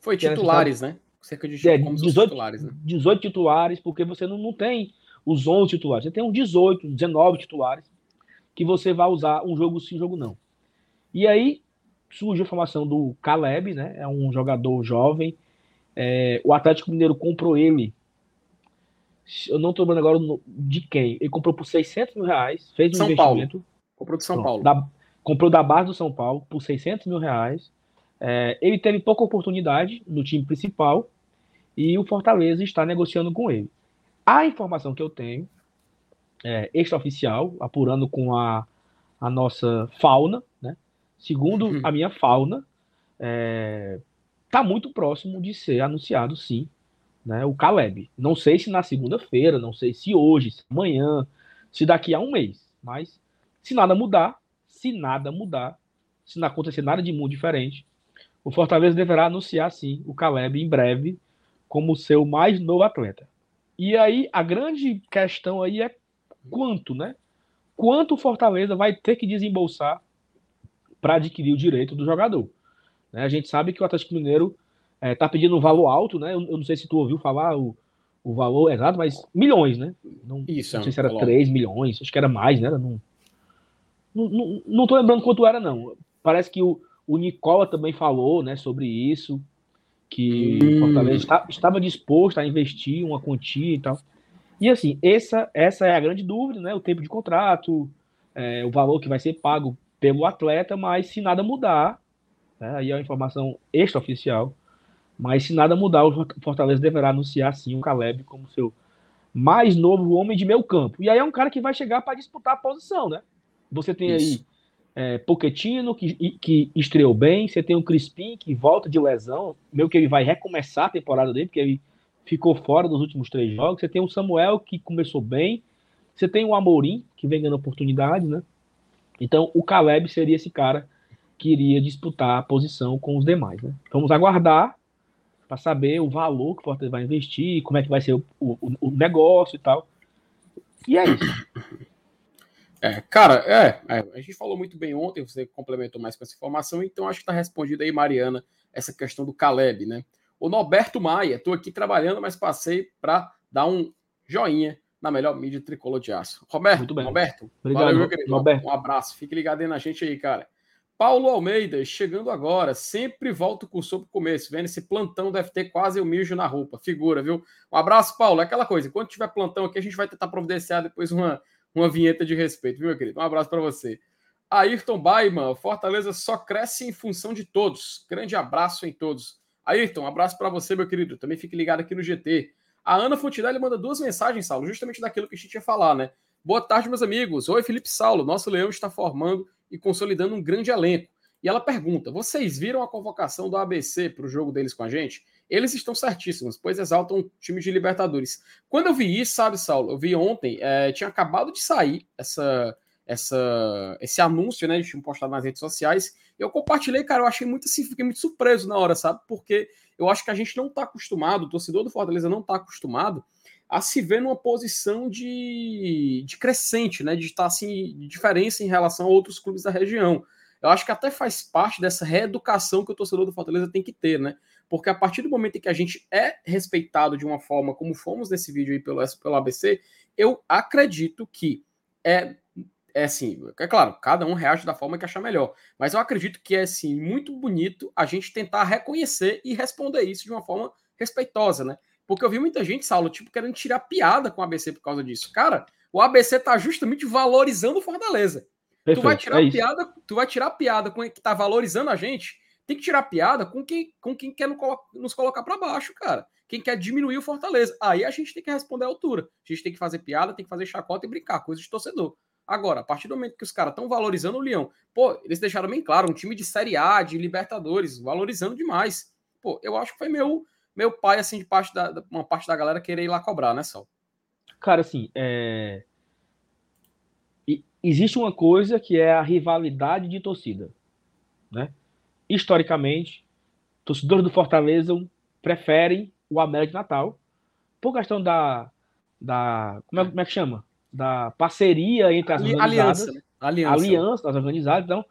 foi titulares, né? Cerca de é, 18, titulares, né? 18 titulares, porque você não, não tem os 11 titulares. Você tem uns 18, 19 titulares que você vai usar um jogo sim, jogo não. E aí surge a formação do Caleb, né? É um jogador jovem. É, o Atlético Mineiro comprou ele. Eu não estou lembrando agora de quem. Ele comprou por 600 mil reais, fez um São investimento. Paulo. Comprou do São Pronto, Paulo. Da, comprou da base do São Paulo por 600 mil reais. É, ele teve pouca oportunidade no time principal e o Fortaleza está negociando com ele. A informação que eu tenho, é, extraoficial, apurando com a, a nossa fauna, né? Segundo uhum. a minha fauna, está é, tá muito próximo de ser anunciado, sim, né, o Caleb. Não sei se na segunda-feira, não sei se hoje, se amanhã, se daqui a um mês. Mas se nada mudar, se nada mudar, se não acontecer nada de muito diferente, o Fortaleza deverá anunciar, sim, o Caleb em breve como seu mais novo atleta. E aí a grande questão aí é quanto, né? Quanto o Fortaleza vai ter que desembolsar para adquirir o direito do jogador. Né? A gente sabe que o Atlético Mineiro está é, pedindo um valor alto, né? Eu, eu, não sei se tu ouviu falar o, o valor exato, mas milhões, né? Não, Isso, não sei se era 3 milhões, acho que era mais, né? Não, não, não, não tô lembrando quanto era, não. Parece que o, o Nicola também falou né, sobre isso que hum. Fortaleza está, estava disposto a investir uma quantia e tal. E assim, essa, essa é a grande dúvida, né? O tempo de contrato, é, o valor que vai ser pago pelo atleta, mas se nada mudar, né, aí é uma informação extraoficial, mas se nada mudar, o Fortaleza deverá anunciar sim o Caleb como seu mais novo homem de meio campo. E aí é um cara que vai chegar para disputar a posição, né? Você tem Isso. aí é, Pochettino, que, que estreou bem. Você tem o Crispim, que volta de lesão. Meio que ele vai recomeçar a temporada dele, porque ele ficou fora dos últimos três jogos. Você tem o Samuel, que começou bem. Você tem o Amorim, que vem ganhando oportunidades, né? Então, o Caleb seria esse cara que iria disputar a posição com os demais, né? Vamos aguardar para saber o valor que o Fortaleza vai investir, como é que vai ser o, o, o negócio e tal. E é isso. (clears throat) É, cara, é, é, a gente falou muito bem ontem, você complementou mais com essa informação, então acho que está respondido aí, Mariana, essa questão do Caleb, né? O Norberto Maia, estou aqui trabalhando, mas passei para dar um joinha na melhor mídia tricolor de aço. Roberto, muito bem. Roberto, Obrigado, valeu, meu querido. Roberto. Um abraço, fique ligado aí na gente aí, cara. Paulo Almeida, chegando agora, sempre volta o cursor para o começo, vendo esse plantão deve ter quase um mijo na roupa, figura, viu? Um abraço, Paulo, é aquela coisa, quando tiver plantão aqui, a gente vai tentar providenciar depois uma, uma vinheta de respeito, viu, meu querido? Um abraço para você. Ayrton Baiman, Fortaleza só cresce em função de todos. Grande abraço em todos. Ayrton, um abraço para você, meu querido. Também fique ligado aqui no GT. A Ana Fontinelli manda duas mensagens, Saulo, justamente daquilo que a gente ia falar, né? Boa tarde, meus amigos. Oi, Felipe Saulo. Nosso Leão está formando e consolidando um grande elenco. E ela pergunta: vocês viram a convocação do ABC para o jogo deles com a gente? Eles estão certíssimos, pois exaltam o time de Libertadores. Quando eu vi isso, sabe, Saulo? Eu vi ontem, é, tinha acabado de sair essa, essa, esse anúncio, né? De tinham postado nas redes sociais. Eu compartilhei, cara, eu achei muito assim, fiquei muito surpreso na hora, sabe? Porque eu acho que a gente não está acostumado, o torcedor do Fortaleza não está acostumado a se ver numa posição de, de crescente, né? De estar assim, de diferença em relação a outros clubes da região. Eu acho que até faz parte dessa reeducação que o torcedor do Fortaleza tem que ter, né? Porque a partir do momento em que a gente é respeitado de uma forma como fomos nesse vídeo aí pelo, pelo ABC, eu acredito que é é assim, é claro, cada um reage da forma que achar melhor, mas eu acredito que é assim muito bonito a gente tentar reconhecer e responder isso de uma forma respeitosa, né? Porque eu vi muita gente, Saulo, tipo, querendo tirar piada com o ABC por causa disso. Cara, o ABC tá justamente valorizando o Fortaleza. Perfeito, tu vai tirar é piada, tu vai tirar piada com quem tá valorizando a gente, tem que tirar piada com quem, com quem quer nos colocar para baixo, cara. Quem quer diminuir o Fortaleza. Aí a gente tem que responder à altura. A gente tem que fazer piada, tem que fazer chacota e brincar, coisa de torcedor. Agora, a partir do momento que os caras estão valorizando o Leão, pô, eles deixaram bem claro, um time de Série A, de Libertadores, valorizando demais. Pô, eu acho que foi meu, meu pai, assim, de parte da, uma parte da galera querer ir lá cobrar, né, Sal? Cara, assim, é... existe uma coisa que é a rivalidade de torcida, né? Historicamente, torcedores do Fortaleza preferem o América de Natal por questão da, da como, é, como é que chama? Da parceria entre as organizadas. Aliança. Né? Aliança. aliança das organizadas. Então,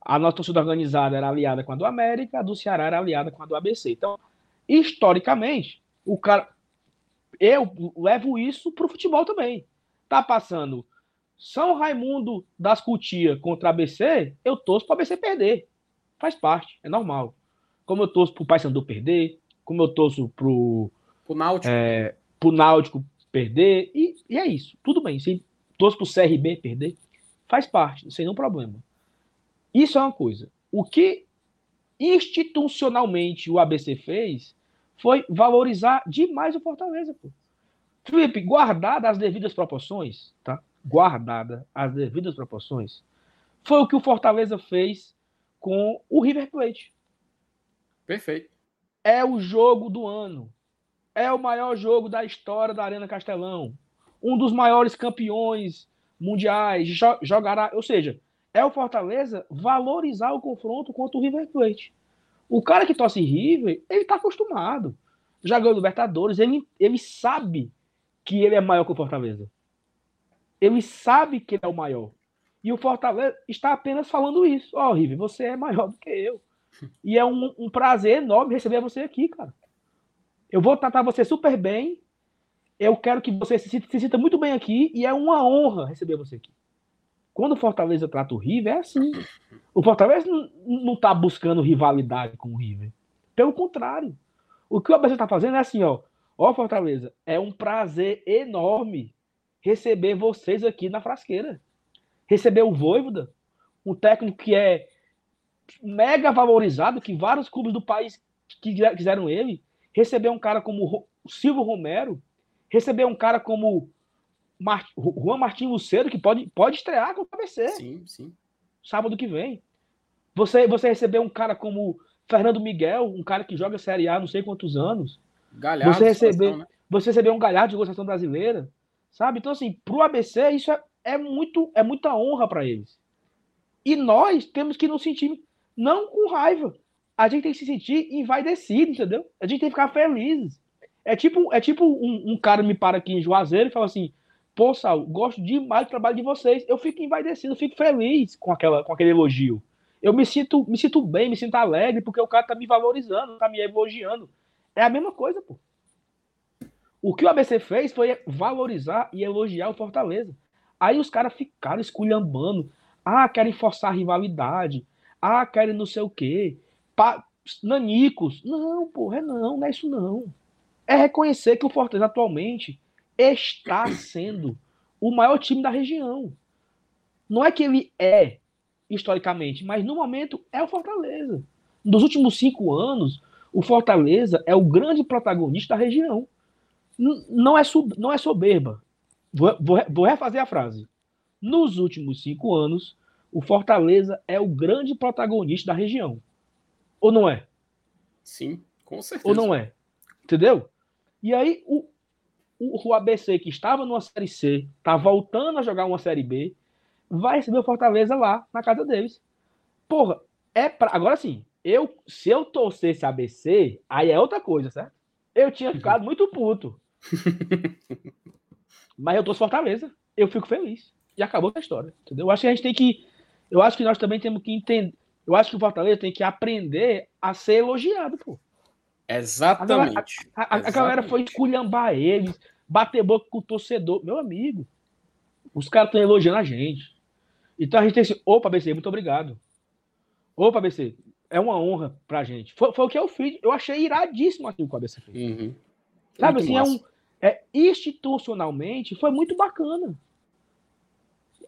a nossa torcida organizada era aliada com a do América, a do Ceará era aliada com a do ABC. Então, historicamente, o cara. Eu levo isso para o futebol também. Tá passando São Raimundo das Cutias contra a ABC, eu torço para ABC perder. Faz parte, é normal. Como eu torço para o Paysandu perder, como eu torço para o Náutico. É, pro Náutico perder, e, e é isso. Tudo bem. Se torço para o CRB perder, faz parte, sem nenhum problema. Isso é uma coisa. O que institucionalmente o ABC fez foi valorizar demais o Fortaleza, pô. Felipe, guardada as devidas proporções, tá? Guardada as devidas proporções, foi o que o Fortaleza fez com o River Plate. Perfeito. É o jogo do ano. É o maior jogo da história da Arena Castelão. Um dos maiores campeões mundiais. Jogará, ou seja, é o Fortaleza valorizar o confronto contra o River Plate. O cara que torce River, ele tá acostumado. Já ganhou Libertadores, ele, ele sabe que ele é maior que o Fortaleza. Ele sabe que ele é o maior. E o Fortaleza está apenas falando isso. Ó, oh, River, você é maior do que eu. E é um, um prazer enorme receber você aqui, cara. Eu vou tratar você super bem. Eu quero que você se, se sinta muito bem aqui. E é uma honra receber você aqui. Quando o Fortaleza trata o River, é assim. O Fortaleza não está buscando rivalidade com o River. Pelo contrário. O que o ABC está fazendo é assim, ó. Ó, Fortaleza, é um prazer enorme receber vocês aqui na frasqueira. Receber o Voivoda, um técnico que é mega valorizado, que vários clubes do país quiseram ele. Receber um cara como o Silvio Romero. Receber um cara como Mart... Juan Martin Luceiro, que pode, pode estrear com o ABC. Sim, sim. Sábado que vem. Você, você receber um cara como Fernando Miguel, um cara que joga Série A não sei quantos anos. Galhardo, você receber, né? você receber um Galhardo de negociação brasileira, sabe? Então, assim, pro ABC, isso é, é, muito, é muita honra para eles. E nós temos que nos sentir, não com raiva, a gente tem que se sentir envaidecido, entendeu? A gente tem que ficar feliz. É tipo, é tipo um, um cara me para aqui em Juazeiro e fala assim: Pô, Sal, gosto demais do trabalho de vocês. Eu fico envaidecido, fico feliz com, aquela, com aquele elogio. Eu me sinto, me sinto bem, me sinto alegre, porque o cara tá me valorizando, tá me elogiando. É a mesma coisa, pô. O que o ABC fez foi valorizar e elogiar o Fortaleza. Aí os caras ficaram esculhambando. Ah, querem forçar a rivalidade. Ah, querem não sei o quê. Pa... Nanicos. Não, porra, é não, não é isso não. É reconhecer que o Fortaleza atualmente está sendo o maior time da região. Não é que ele é, historicamente, mas no momento é o Fortaleza. Nos últimos cinco anos, o Fortaleza é o grande protagonista da região. Não é, sub, não é soberba. Vou, vou, vou refazer a frase. Nos últimos cinco anos, o Fortaleza é o grande protagonista da região. Ou não é? Sim, com certeza. Ou não é? Entendeu? E aí, o, o, ABC, que estava numa Série C, está voltando a jogar uma Série B, vai receber o Fortaleza lá, na casa deles. Porra, é pra... agora sim, eu, se eu torcesse ABC, aí é outra coisa, certo? Eu tinha ficado muito puto. (laughs) Mas eu torço Fortaleza, eu fico feliz. E acabou a história, entendeu? Eu acho que a gente tem que. Eu acho que nós também temos que entender. Eu acho que o Fortaleza tem que aprender a ser elogiado, pô. Exatamente. A, a, a, a galera foi esculhambar eles, bater boca com o torcedor. Meu amigo, os caras estão elogiando a gente. Então a gente tem assim, opa, BC, muito obrigado. Opa, BC, é uma honra pra gente. Foi, foi o que eu fiz. Eu achei iradíssimo aquilo que o ABC fez. Uhum. Sabe assim, é um, é, institucionalmente foi muito bacana.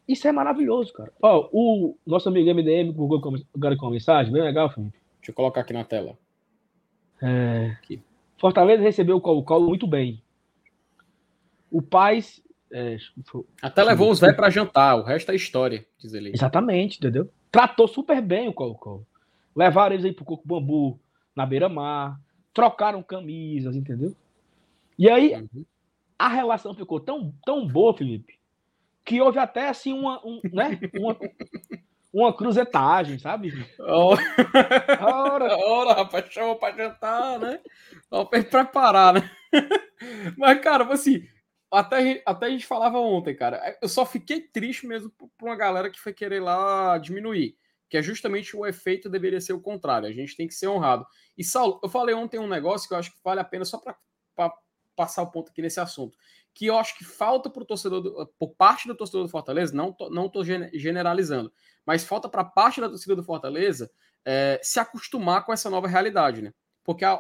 Isso é maravilhoso, cara. Ó, o nosso amigo MDM colocou agora com uma mensagem, bem legal, Felipe. Deixa eu colocar aqui na tela. É... Aqui. Fortaleza recebeu o Colo-Colo muito bem. O Paz. É, Até levou os velhos para jantar, o resto é história, diz ele. Exatamente, entendeu? Tratou super bem o Colo-Colo. Levaram eles aí pro Coco Bambu, na beira-mar, trocaram camisas, entendeu? E aí, uhum. a relação ficou tão, tão boa, Felipe, que houve até assim uma, um, né? uma, uma cruzetagem, sabe? Ora, ora, ora rapaz, chama pra jantar, né? Pra preparar, né? Mas, cara, assim, até, até a gente falava ontem, cara, eu só fiquei triste mesmo por uma galera que foi querer lá diminuir, que é justamente o efeito deveria ser o contrário, a gente tem que ser honrado. E, Saulo, eu falei ontem um negócio que eu acho que vale a pena só para passar o ponto aqui nesse assunto. Que eu acho que falta para o torcedor, do, por parte do torcedor do Fortaleza, não tô, não estou generalizando, mas falta para parte da torcida do Fortaleza é, se acostumar com essa nova realidade, né? Porque a,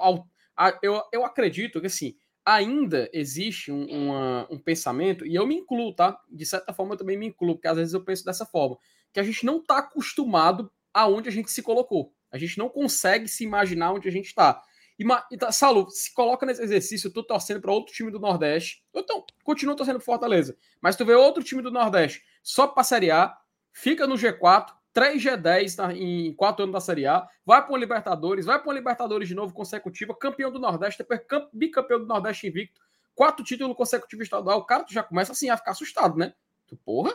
eu, eu acredito que assim, ainda existe um, uma, um pensamento, e eu me incluo, tá? De certa forma eu também me incluo, porque às vezes eu penso dessa forma, que a gente não está acostumado aonde a gente se colocou. A gente não consegue se imaginar onde a gente está. E, e Salu, se coloca nesse exercício, tu torcendo para outro time do Nordeste, então continua torcendo pro Fortaleza, mas tu vê outro time do Nordeste só para Série A, fica no G4, 3 G10 na, em 4 anos da Série A, vai para o Libertadores, vai para o Libertadores de novo consecutiva, campeão do Nordeste, depois bicampeão do Nordeste invicto, quatro títulos consecutivos estadual, o cara tu já começa assim a ficar assustado, né? Tu, porra,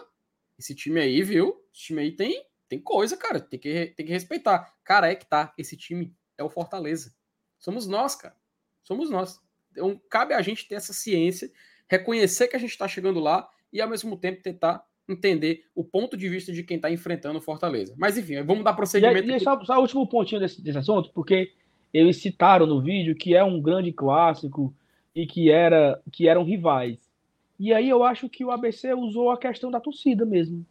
esse time aí, viu? Esse time aí tem, tem coisa, cara, tem que, tem que respeitar. Cara, é que tá, esse time é o Fortaleza. Somos nós, cara. Somos nós. Então, cabe a gente ter essa ciência, reconhecer que a gente está chegando lá e, ao mesmo tempo, tentar entender o ponto de vista de quem está enfrentando o Fortaleza. Mas, enfim, vamos dar prosseguimento. E, e só, só o último pontinho desse, desse assunto, porque eles citaram no vídeo que é um grande clássico e que, era, que eram rivais. E aí eu acho que o ABC usou a questão da torcida mesmo.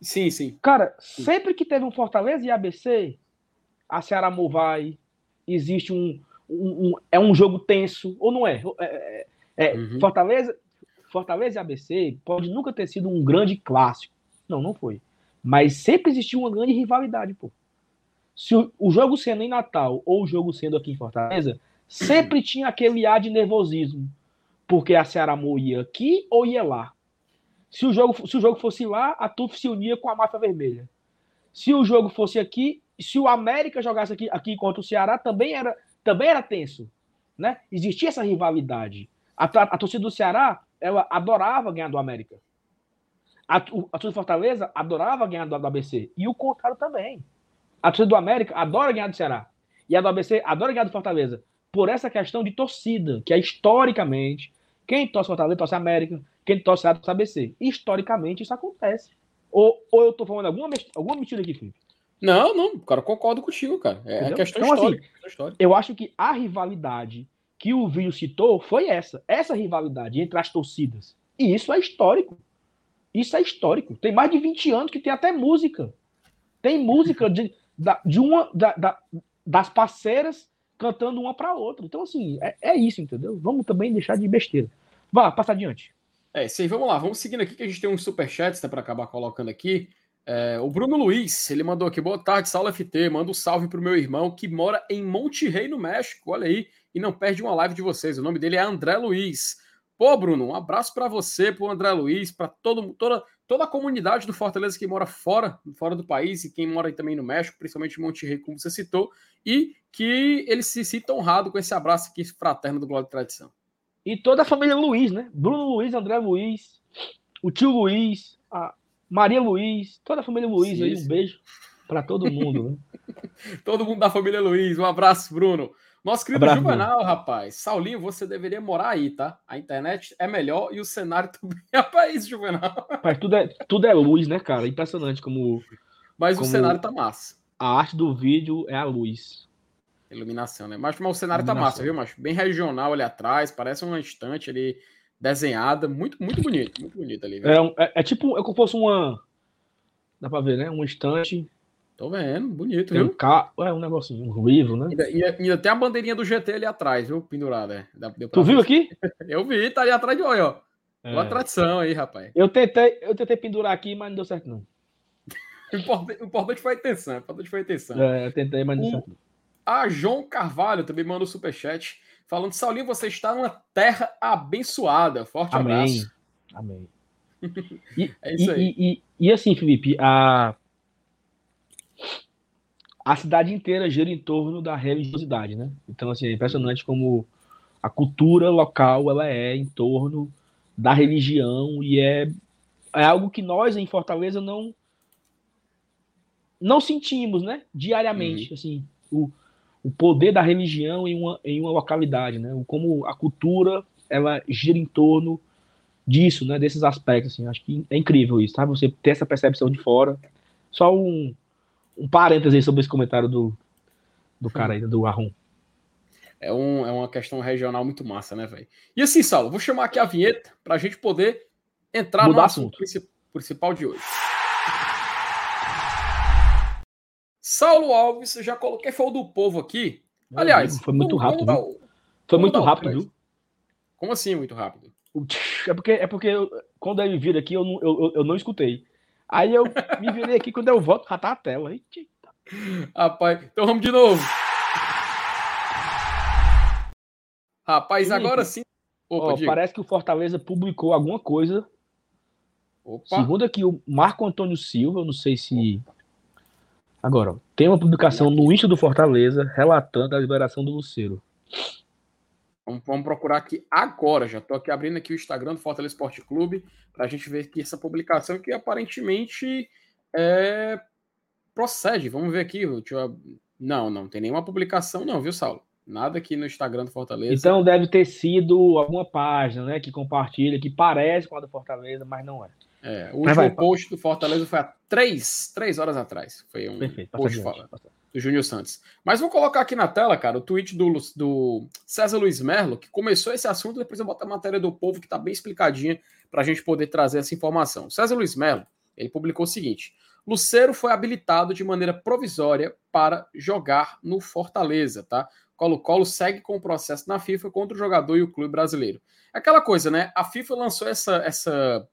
Sim, sim. Cara, sempre que teve um Fortaleza e ABC, a Ceará vai, existe um, um, um, é um jogo tenso, ou não é? é, é, é uhum. Fortaleza, Fortaleza e ABC pode nunca ter sido um grande clássico. Não, não foi. Mas sempre existiu uma grande rivalidade, pô. Se o, o jogo sendo em Natal ou o jogo sendo aqui em Fortaleza, sempre tinha aquele ar de nervosismo. Porque a Ceará ia aqui ou ia lá. Se o jogo, se o jogo fosse lá, a TUF se unia com a Máfia Vermelha. Se o jogo fosse aqui, se o América jogasse aqui, aqui contra o Ceará, também era, também era tenso. Né? Existia essa rivalidade. A, a, a torcida do Ceará ela adorava ganhar do América. A, a torcida do Fortaleza adorava ganhar do, do ABC. E o contrário também. A torcida do América adora ganhar do Ceará. E a do ABC adora ganhar do Fortaleza. Por essa questão de torcida, que é historicamente, quem torce Fortaleza torce América, quem torce do ABC. Historicamente, isso acontece. Ou, ou eu tô falando alguma, alguma mentira aqui, Felipe? Não, não, cara, concordo contigo, cara. É Entendeu? questão então, histórica, assim, questão histórica. Eu acho que a rivalidade que o vídeo citou foi essa. Essa rivalidade entre as torcidas. E isso é histórico. Isso é histórico. Tem mais de 20 anos que tem até música. Tem música de, de uma da, da, das parceiras cantando uma para outra. Então, assim, é, é, isso, entendeu? Vamos também deixar de besteira. Vá, passa adiante. É, sim, vamos lá. Vamos seguindo aqui que a gente tem uns superchats né, para acabar colocando aqui. É, o Bruno Luiz, ele mandou aqui, boa tarde, Saulo FT, manda um salve pro meu irmão que mora em Monte Rei, no México, olha aí, e não perde uma live de vocês. O nome dele é André Luiz. Pô, Bruno, um abraço para você, pro André Luiz, para todo, toda, toda a comunidade do Fortaleza que mora fora, fora do país e quem mora também no México, principalmente em Monte Rei, como você citou, e que ele se sinta honrado com esse abraço aqui fraterno do Glória e Tradição. E toda a família Luiz, né? Bruno Luiz, André Luiz, o tio Luiz, a Maria Luiz, toda a família Luiz sim, aí, um beijo para todo mundo. Né? (laughs) todo mundo da família Luiz, um abraço, Bruno. Nosso querido abraço, Juvenal, Bruno. rapaz. Saulinho, você deveria morar aí, tá? A internet é melhor e o cenário (laughs) também é país, Juvenal. Mas tudo é, tudo é luz, né, cara? Impressionante como. Mas como o cenário tá massa. A arte do vídeo é a luz. Iluminação, né? Mas, mas o cenário tá massa, viu, macho? Bem regional ali atrás, parece uma estante ali desenhada, muito, muito bonito, muito bonito ali. É, é, é, tipo, é como se fosse uma. Dá pra ver, né? Um estante. Tô vendo, bonito, tem viu? Um ca... É um negocinho, um livro, né? E ainda, ainda, tem a bandeirinha do GT ali atrás, viu? Pendurada. É. Tu viu aqui? (laughs) Eu vi, tá ali atrás de olho, ó. É. Boa tradição aí, rapaz. Eu tentei, eu tentei pendurar aqui, mas não deu certo, não. (laughs) o, importante, o importante foi a intenção. O importante foi a intenção. É, eu tentei, mas não deu certo. A João Carvalho também manda o superchat falando: Saulinho, você está numa terra abençoada. Forte Amém. abraço. Amém. (laughs) E, é isso aí. E, e, e, assim, Felipe, a, a cidade inteira gira em torno da religiosidade, né? Então, assim, é impressionante como a cultura local ela é em torno da religião e é, é algo que nós em Fortaleza não não sentimos, né? Diariamente, uhum. assim, o, o poder da religião em uma, em uma localidade, né? Como a cultura ela gira em torno disso, né? Desses aspectos, assim. Acho que é incrível isso, tá? Você ter essa percepção de fora. Só um, um parêntese sobre esse comentário do, do cara aí, do Arrum. É, um, é uma questão regional muito massa, né, velho? E assim, Saulo, vou chamar aqui a vinheta para a gente poder entrar Mudar no assunto principal de hoje. Saulo Alves, já coloquei, foi o do povo aqui. Aliás, foi muito rápido. Dar, foi muito rápido, viu? Como assim, muito rápido? É porque, é porque eu, quando ele vir aqui, eu não, eu, eu não escutei. Aí eu me virei aqui, quando eu volto, já tá a tela. Eita. Rapaz, então vamos de novo. Rapaz, agora sim. Opa, ó, parece que o Fortaleza publicou alguma coisa. Opa. Segundo aqui o Marco Antônio Silva, eu não sei se. Opa. Agora, tem uma publicação no Insta do Fortaleza relatando a liberação do Luceiro. Vamos, vamos procurar aqui agora. Já estou aqui abrindo aqui o Instagram do Fortaleza Esporte Clube para a gente ver aqui essa publicação que aparentemente é, procede. Vamos ver aqui. Eu... Não, não tem nenhuma publicação, não, viu, Saulo? Nada aqui no Instagram do Fortaleza. Então deve ter sido alguma página, né, que compartilha, que parece com a do Fortaleza, mas não é. É, o último post do Fortaleza foi há três, três horas atrás. Foi um Perfeito, post fala, do Júnior Santos. Mas vou colocar aqui na tela, cara, o tweet do, do César Luiz Merlo, que começou esse assunto, depois eu boto a matéria do povo, que está bem explicadinha, para a gente poder trazer essa informação. César Luiz Merlo, ele publicou o seguinte: Luceiro foi habilitado de maneira provisória para jogar no Fortaleza, tá? Colo-Colo segue com o processo na FIFA contra o jogador e o clube brasileiro. Aquela coisa, né? A FIFA lançou essa, essa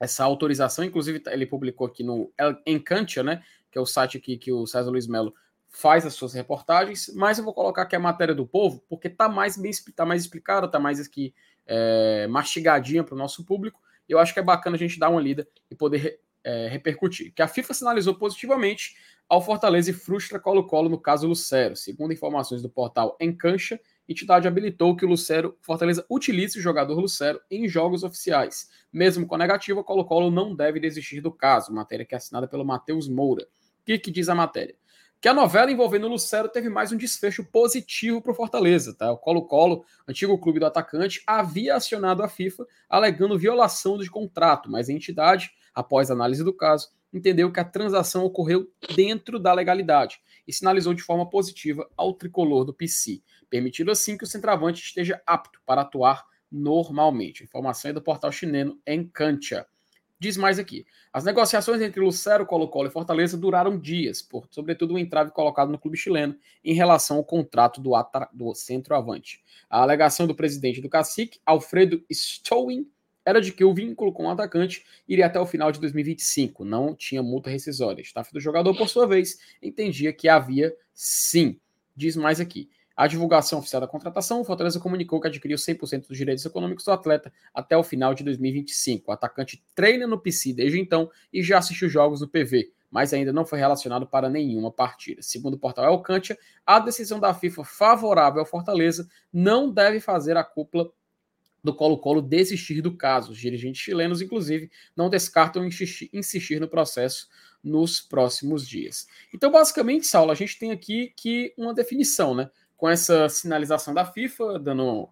essa autorização, inclusive tá, ele publicou aqui no Encantia, né, que é o site aqui que o César Luiz Melo faz as suas reportagens, mas eu vou colocar aqui a matéria do povo, porque tá mais bem tá mais explicada, tá mais aqui é, mastigadinha para o nosso público. Eu acho que é bacana a gente dar uma lida e poder é, repercutir. Que a FIFA sinalizou positivamente ao Fortaleza e frustra Colo-Colo no caso Lucero. Segundo informações do portal Encancha, entidade habilitou que o Lucero Fortaleza utilize o jogador Lucero em jogos oficiais. Mesmo com a negativa, Colo-Colo não deve desistir do caso. Matéria que é assinada pelo Matheus Moura. O que, que diz a matéria? que a novela envolvendo o Lucero teve mais um desfecho positivo para o Fortaleza. Tá? O Colo-Colo, antigo clube do atacante, havia acionado a FIFA alegando violação de contrato, mas a entidade, após análise do caso, entendeu que a transação ocorreu dentro da legalidade e sinalizou de forma positiva ao tricolor do PC, permitindo assim que o centroavante esteja apto para atuar normalmente. Informação é do portal chineno Encantia. Diz mais aqui. As negociações entre Lucero, Colo-Colo e Fortaleza duraram dias, por sobretudo o um entrave colocado no clube chileno em relação ao contrato do, do centroavante. A alegação do presidente do Cacique, Alfredo Stowin, era de que o vínculo com o atacante iria até o final de 2025, não tinha multa rescisória. Staff do jogador, por sua vez, entendia que havia sim. Diz mais aqui. A divulgação oficial da contratação, o Fortaleza comunicou que adquiriu 100% dos direitos econômicos do atleta até o final de 2025. O atacante treina no PC desde então e já assistiu jogos no PV, mas ainda não foi relacionado para nenhuma partida. Segundo o portal Alcantia, a decisão da FIFA favorável ao Fortaleza não deve fazer a cúpula do Colo-Colo desistir do caso. Os dirigentes chilenos, inclusive, não descartam insistir, no processo nos próximos dias. Então, basicamente, Saulo, a gente tem aqui que uma definição, né? com essa sinalização da FIFA, dando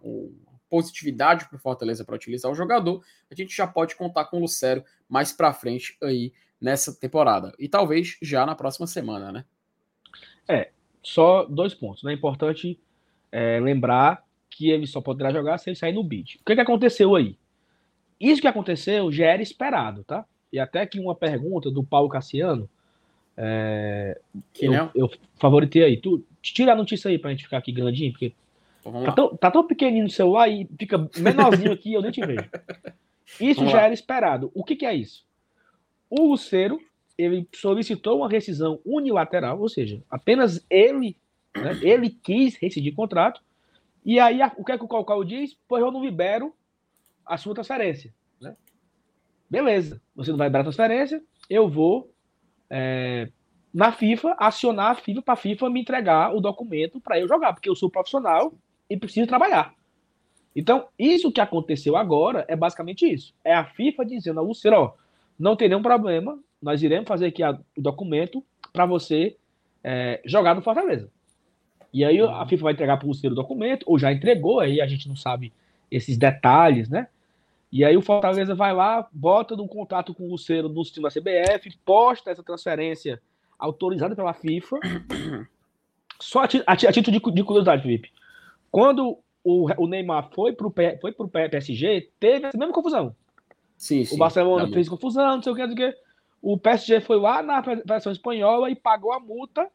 positividade para o Fortaleza para utilizar o jogador, a gente já pode contar com o Lucero mais para frente aí nessa temporada. E talvez já na próxima semana, né? É, só dois pontos. Né? É importante é, lembrar que ele só poderá jogar se ele sair no bid. O que, que aconteceu aí? Isso que aconteceu já era esperado, tá? E até que uma pergunta do Paulo Cassiano, é, que eu, eu favoritei aí. Tu, tira a notícia aí pra gente ficar aqui grandinho, porque então, tá tão, tá tão, pequenininho no celular e fica menorzinho aqui, eu nem te vejo. Isso vamos já lá. era esperado. O que, que é isso? O Lucero, ele solicitou uma rescisão unilateral, ou seja, apenas ele, né, ele quis rescindir contrato, e aí o que é que o Calcal diz? Pois eu não libero a sua transferência. Né? Beleza, você não vai dar a transferência, eu vou é, na FIFA, acionar a FIFA para a FIFA me entregar o documento para eu jogar, porque eu sou profissional e preciso trabalhar. Então, isso que aconteceu agora é basicamente isso. É a FIFA dizendo ao Lucero, ó, não tem nenhum problema, nós iremos fazer aqui a, o documento para você é, jogar no Fortaleza. E aí a FIFA vai entregar para o Lucero o documento, ou já entregou, aí a gente não sabe esses detalhes, né? E aí o Fortaleza vai lá, bota no contato com o Lucero no sistema da CBF, posta essa transferência autorizada pela FIFA. (coughs) Só a, a, a título de, de, curiosidade, Felipe. Quando o, o Neymar foi pro, foi pro PSG, teve essa mesma confusão. Sim, sim, o Barcelona fez confusão, não sei o que, não sei o que. O PSG foi lá na Federação Espanhola e pagou a multa.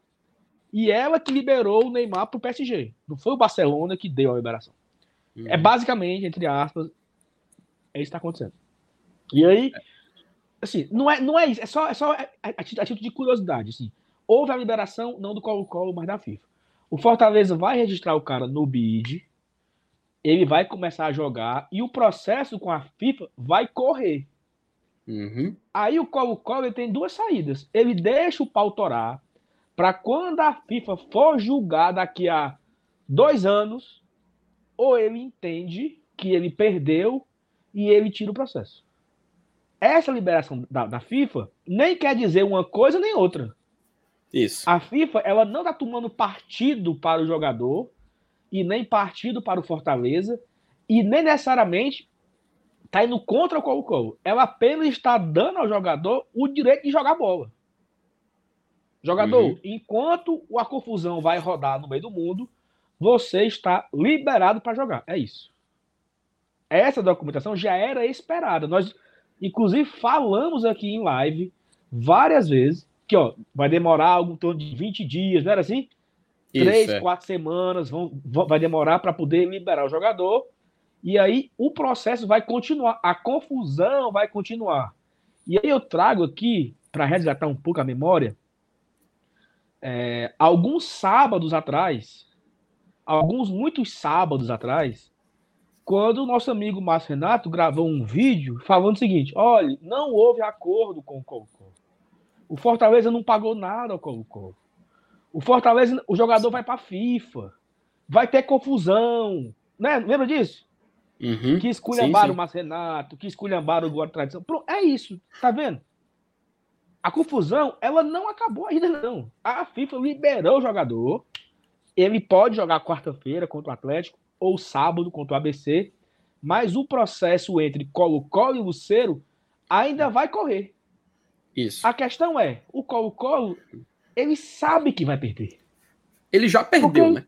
E ela que liberou o Neymar pro PSG. Não foi o Barcelona que deu a liberação. Uhum. É basicamente, entre aspas, é isso que está acontecendo. E aí, assim, não é, não é isso, é só, é só a, a, título de curiosidade, assim. Houve a liberação, não do Colo-Colo, mas da FIFA. O Fortaleza vai registrar o cara no BID, ele vai começar a jogar e o processo com a FIFA vai correr. Uhum. Aí o Colo-Colo tem duas saídas. Ele deixa o pau torar para quando a FIFA for julgar daqui a dois anos, ou ele entende que ele perdeu e ele tira o processo. Essa liberação da, da FIFA nem quer dizer uma coisa nem outra. Isso. A FIFA ela não está tomando partido para o jogador e nem partido para o Fortaleza e nem necessariamente está indo contra o Colo-Colo. Ela apenas está dando ao jogador o direito de jogar bola. Jogador, uhum. enquanto a confusão vai rodar no meio do mundo, você está liberado para jogar. É isso essa documentação já era esperada. Nós, inclusive, falamos aqui em live várias vezes que ó, vai demorar algum torno de 20 dias, não era assim? Isso, Três, é. quatro semanas vão, vai demorar para poder liberar o jogador. E aí o processo vai continuar, a confusão vai continuar. E aí eu trago aqui, para resgatar um pouco a memória, é, alguns sábados atrás, alguns muitos sábados atrás, quando o nosso amigo Márcio Renato gravou um vídeo falando o seguinte: olha, não houve acordo com o Colo-Colo. O Fortaleza não pagou nada ao Colo-Colo. O Fortaleza, o jogador vai para a FIFA. Vai ter confusão. Né? Lembra disso? Uhum. Que esculhambaram o Márcio Renato, que esculhambaram o Guarda Tradição. Pronto, é isso, tá vendo? A confusão, ela não acabou ainda, não. A FIFA liberou o jogador. Ele pode jogar quarta-feira contra o Atlético ou sábado contra o ABC, mas o processo entre Colo-Colo e Luceiro ainda vai correr. Isso. A questão é, o Colo-Colo, ele sabe que vai perder. Ele já perdeu, porque, né?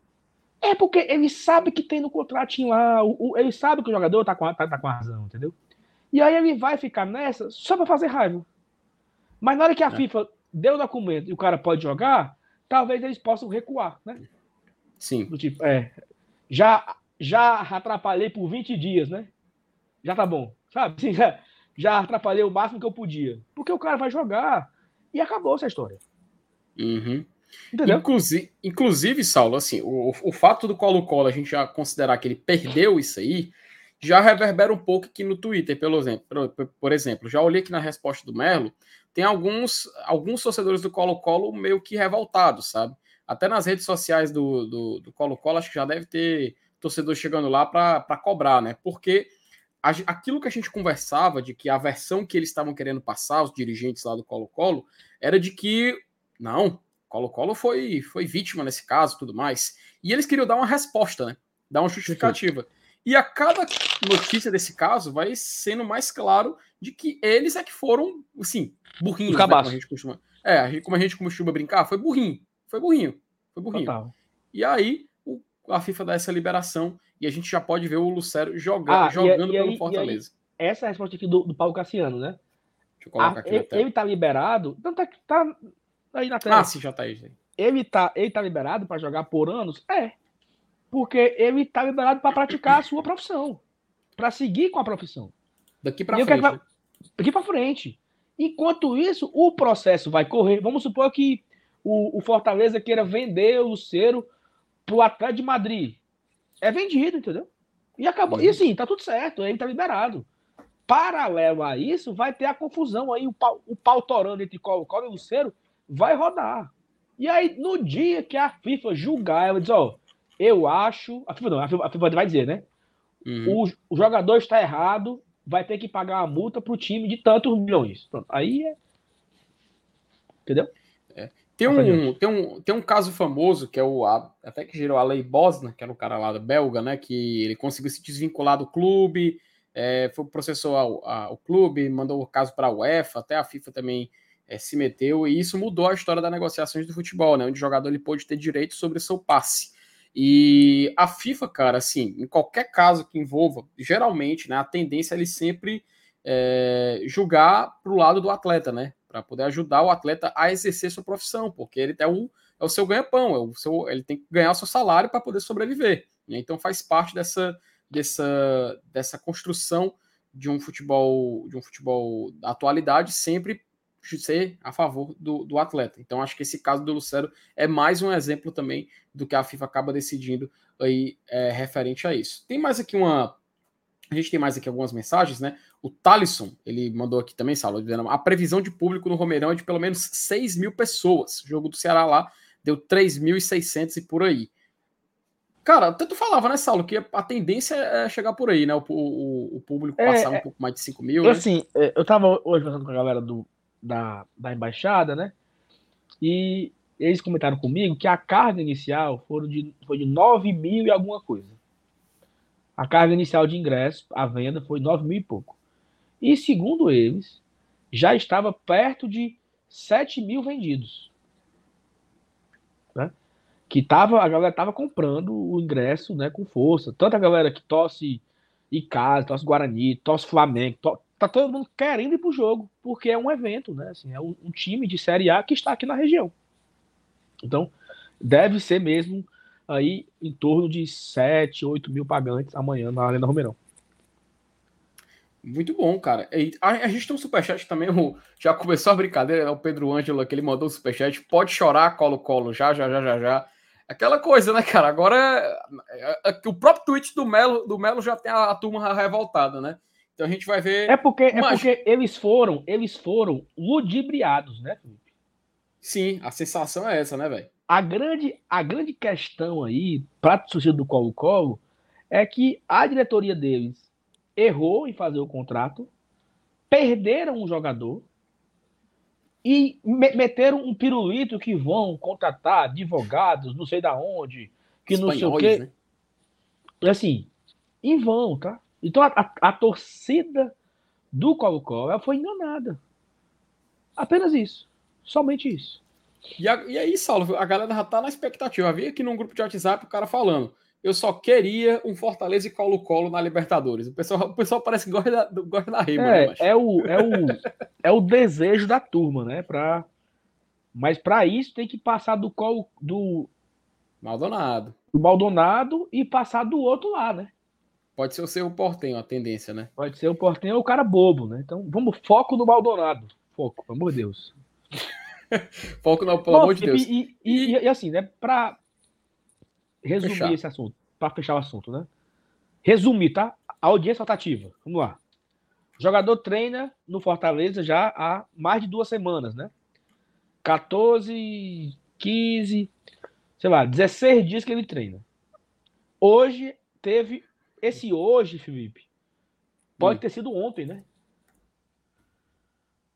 É porque ele sabe que tem no contratinho lá, o, o, ele sabe que o jogador tá com, tá, tá com razão, entendeu? E aí ele vai ficar nessa só para fazer raiva. Mas na hora que a é. FIFA deu o documento e o cara pode jogar, talvez eles possam recuar, né? Sim. Do tipo, é, já, já atrapalhei por 20 dias, né? Já tá bom, sabe? (laughs) Já, já atrapalhei o máximo que eu podia. Porque o cara vai jogar e acabou essa história. Uhum. Entendeu? Inclusive, inclusive, Saulo, assim, o, o fato do Colo-Colo a gente já considerar que ele perdeu isso aí, já reverbera um pouco aqui no Twitter, pelo exemplo, por, por exemplo. Já olhei aqui na resposta do Merlo, tem alguns, alguns torcedores do Colo-Colo meio que revoltados, sabe? Até nas redes sociais do Colo-Colo, do, acho que já deve ter torcedor chegando lá para cobrar, né? Porque a, aquilo que a gente conversava de que a versão que eles estavam querendo passar, os dirigentes lá do Colo-Colo, era de que, não, Colo-Colo foi, foi vítima nesse caso tudo mais. E eles queriam dar uma resposta, né? Dar uma justificativa. E a cada notícia desse caso vai sendo mais claro de que eles é que foram, assim, burrinhos, né, como a gente costuma. É, como a gente costuma brincar, foi burrinho. Foi burrinho. Foi burrinho. Total. E aí o, a FIFA dá essa liberação e a gente já pode ver o Lucero jogando, ah, jogando e, pelo aí, Fortaleza. Aí, essa é a resposta aqui do, do Paulo Cassiano, né? Deixa eu colocar a, aqui ele, ele tá liberado. Não, tá, tá aí na tela. Ah, sim, já tá aí. Ele tá, ele tá liberado para jogar por anos? É. Porque ele tá liberado para praticar a sua profissão. para seguir com a profissão. Daqui para frente. Vai, daqui para frente. Enquanto isso, o processo vai correr. Vamos supor que o, o Fortaleza queira vender o Lucero pro Atlético de Madrid. É vendido, entendeu? E acabou. E assim, tá tudo certo, ele tá liberado. Paralelo a isso, vai ter a confusão aí, o pau, o pau torando entre Colo-Colo e Lucero vai rodar. E aí, no dia que a FIFA julgar, ela diz, ó, eu acho. A FIFA não, a vai dizer, né? Uhum. O, o, jogador está errado, vai ter que pagar a multa pro time de tantos milhões. Pronto. Aí é. Entendeu? É. Tem, um, tem, um, tem um caso famoso que é o. Até que gerou a lei Bosna, que era o cara lá da Belga, né? Que ele conseguiu se desvincular do clube, é, foi processou ao, ao clube, mandou o caso para a UEFA, até a FIFA também é, se meteu, e isso mudou a história das negociações do futebol, né? Onde o jogador ele pôde ter direito sobre o seu passe. E a FIFA, cara, assim, em qualquer caso que envolva, geralmente, né, a tendência é ele sempre é, julgar para o lado do atleta, né? Para poder ajudar o atleta a exercer sua profissão, porque ele é o, é o seu ganha-pão, é o seu, ele tem que ganhar o seu salário para poder sobreviver. Né? Então faz parte dessa, dessa, dessa construção de um futebol de um futebol da atualidade sempre ser a favor do, do atleta. Então, acho que esse caso do Lucero é mais um exemplo também do que a FIFA acaba decidindo aí é, referente a isso. Tem mais aqui uma. A gente tem mais aqui algumas mensagens, né? O Talisson, ele mandou aqui também, Saulo, dizendo a previsão de público no Romeirão é de pelo menos 6 mil pessoas. O jogo do Ceará lá deu 3.600 e por aí. Cara, tanto falava, né, Saulo, que a tendência é chegar por aí, né? O, o, o público é, passar um é, pouco mais de 5 mil. Eu, né? Assim, é, eu tava hoje falando com a galera do, da, da embaixada, né? E eles comentaram comigo que a carga inicial foram de, foi de 9 mil e alguma coisa. A carga inicial de ingresso, a venda, foi 9 mil e pouco. E segundo eles, já estava perto de 7 mil vendidos. Né? Que tava, a galera estava comprando o ingresso né, com força. Tanto a galera que torce Icasa, torce Guarani, torce Flamengo, to, tá todo mundo querendo ir pro jogo, porque é um evento, né? Assim, é um, time de Série A que está aqui na região. Então, deve ser mesmo aí em torno de 7, 8 mil pagantes amanhã na Arena Romeirão. Muito bom, cara. A, a gente tem um superchat também, o, já começou a brincadeira, né? o Pedro Ângelo, que ele mandou o superchat, pode chorar, colo-colo, já, já, já, já, já. Aquela coisa, né, cara? Agora, é, é, é, o próprio tweet do Melo, do Melo já tem a, a turma revoltada, né? Então a gente vai ver. É porque, é porque eles foram, eles foram ludibriados, né, Felipe? Sim, a sensação é essa, né, velho? A grande, a grande questão aí, para o do Colo-Colo, é que a diretoria deles errou em fazer o contrato, perderam um jogador e meteram um pirulito que vão contratar advogados, não sei da onde, que Espanhóis, não sei o quê. Né? Assim, em vão, tá? Então a, a, a torcida do Colo-Colo foi enganada. Apenas isso. Somente isso. E, a, e aí, Saulo, a galera já tá na expectativa. Havia aqui num grupo de WhatsApp o cara falando. Eu só queria um Fortaleza e Colo-Colo na Libertadores. O pessoal, o pessoal parece que gosta da, gosta da rima. É, né, é, o, é, o, é o desejo da turma, né? Pra, mas para isso tem que passar do colo do Maldonado. Do Maldonado e passar do outro lá, né? Pode ser o seu portenho, a tendência, né? Pode ser o portenho ou o cara bobo, né? Então vamos foco no Maldonado. Foco, pelo amor de Deus. (laughs) foco no, pelo amor de Deus. E, e, e, e assim, né? Para resumir fechar. esse assunto, para fechar o assunto, né? Resumir, tá? A audiência rotativa. Vamos lá. O jogador treina no Fortaleza já há mais de duas semanas, né? 14, 15, sei lá, 16 dias que ele treina. Hoje teve esse hoje, Felipe. Pode hum. ter sido ontem, né?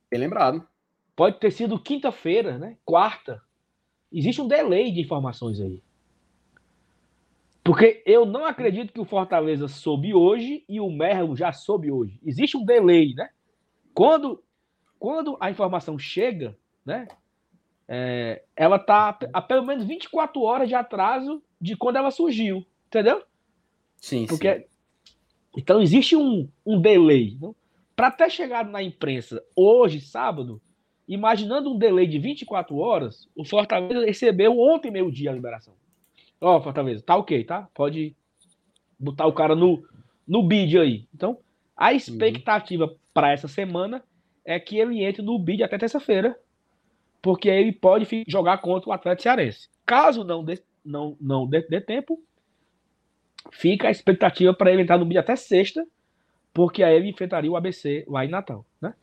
Bem lembrado. Pode ter sido quinta-feira, né? Quarta. Existe um delay de informações aí. Porque eu não acredito que o Fortaleza soube hoje e o Merlo já soube hoje. Existe um delay, né? Quando, quando a informação chega, né? É, ela tá a pelo menos 24 horas de atraso de quando ela surgiu, entendeu? Sim, Porque, sim. Então existe um, um delay. Né? Para até chegar na imprensa hoje, sábado, imaginando um delay de 24 horas, o Fortaleza recebeu ontem meio-dia a liberação. Ó, oh, Fortaleza, tá ok, tá? Pode botar o cara no, no bid aí. Então, a expectativa uhum. para essa semana é que ele entre no bid até terça-feira, porque aí ele pode jogar contra o Atlético Cearense. Caso não dê, não, não dê, dê tempo, fica a expectativa para ele entrar no bid até sexta, porque aí ele enfrentaria o ABC lá em Natal, né?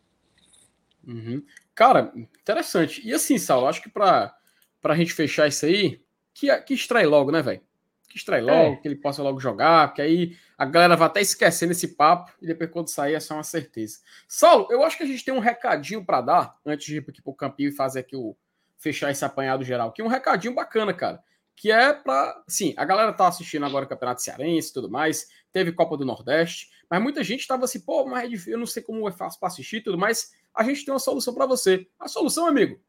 Uhum. Cara, interessante. E assim, Saulo, acho que para a gente fechar isso aí, que, que extrai logo, né, velho? Que extrai logo, é. que ele possa logo jogar, porque aí a galera vai até esquecendo esse papo e depois quando sair é só uma certeza. Saulo, eu acho que a gente tem um recadinho para dar antes de ir aqui pro campinho e fazer aqui o fechar esse apanhado geral. Que um recadinho bacana, cara, que é para, sim, a galera tá assistindo agora o Campeonato Cearense e tudo mais, teve Copa do Nordeste, mas muita gente tava assim, pô, mas é eu não sei como é fácil para assistir tudo, mas a gente tem uma solução para você. A solução, amigo,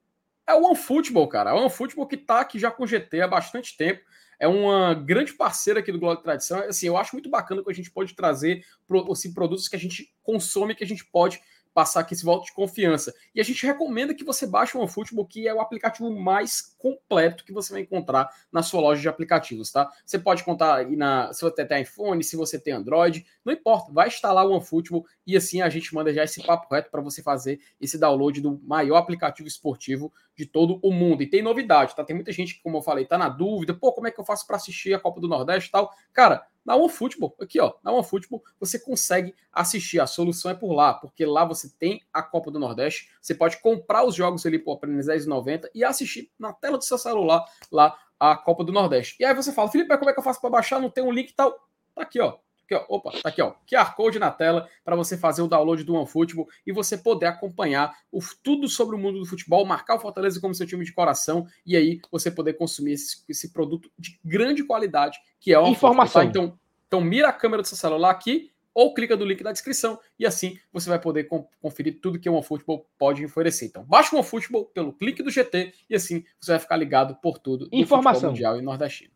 é o OneFootball, cara. É o OneFootball que tá aqui já com GT há bastante tempo é uma grande parceira aqui do Glória de Tradição. Assim, eu acho muito bacana que a gente pode trazer assim, produtos que a gente consome, que a gente pode passar aqui esse voto de confiança. E a gente recomenda que você baixe o OneFootball, que é o aplicativo mais completo que você vai encontrar na sua loja de aplicativos, tá? Você pode contar aí na, se você tem iPhone, se você tem Android, não importa, vai instalar o OneFootball e assim a gente manda já esse papo reto para você fazer esse download do maior aplicativo esportivo de todo o mundo. E tem novidade, tá? Tem muita gente que, como eu falei, tá na dúvida, pô, como é que eu faço para assistir a Copa do Nordeste e tal? Cara, na OneFootball, aqui ó, na OneFootball você consegue assistir. A solução é por lá, porque lá você tem a Copa do Nordeste. Você pode comprar os jogos ali por apenas R$10,90 e assistir na tela do seu celular lá a Copa do Nordeste. E aí você fala, Felipe, como é que eu faço para baixar? Não tem um link e tal. Tá aqui, ó. Aqui, ó. Opa, tá aqui, ó. QR Code na tela para você fazer o download do OneFootball e você poder acompanhar o, tudo sobre o mundo do futebol, marcar o Fortaleza como seu time de coração e aí você poder consumir esse, esse produto de grande qualidade que é o Informação. Tá? Então, então mira a câmera do seu celular aqui ou clica no link da descrição e assim você vai poder conferir tudo que o OneFootball pode oferecer. Então, baixa o OneFootball pelo clique do GT e assim você vai ficar ligado por tudo do Informação. mundial e nordestino.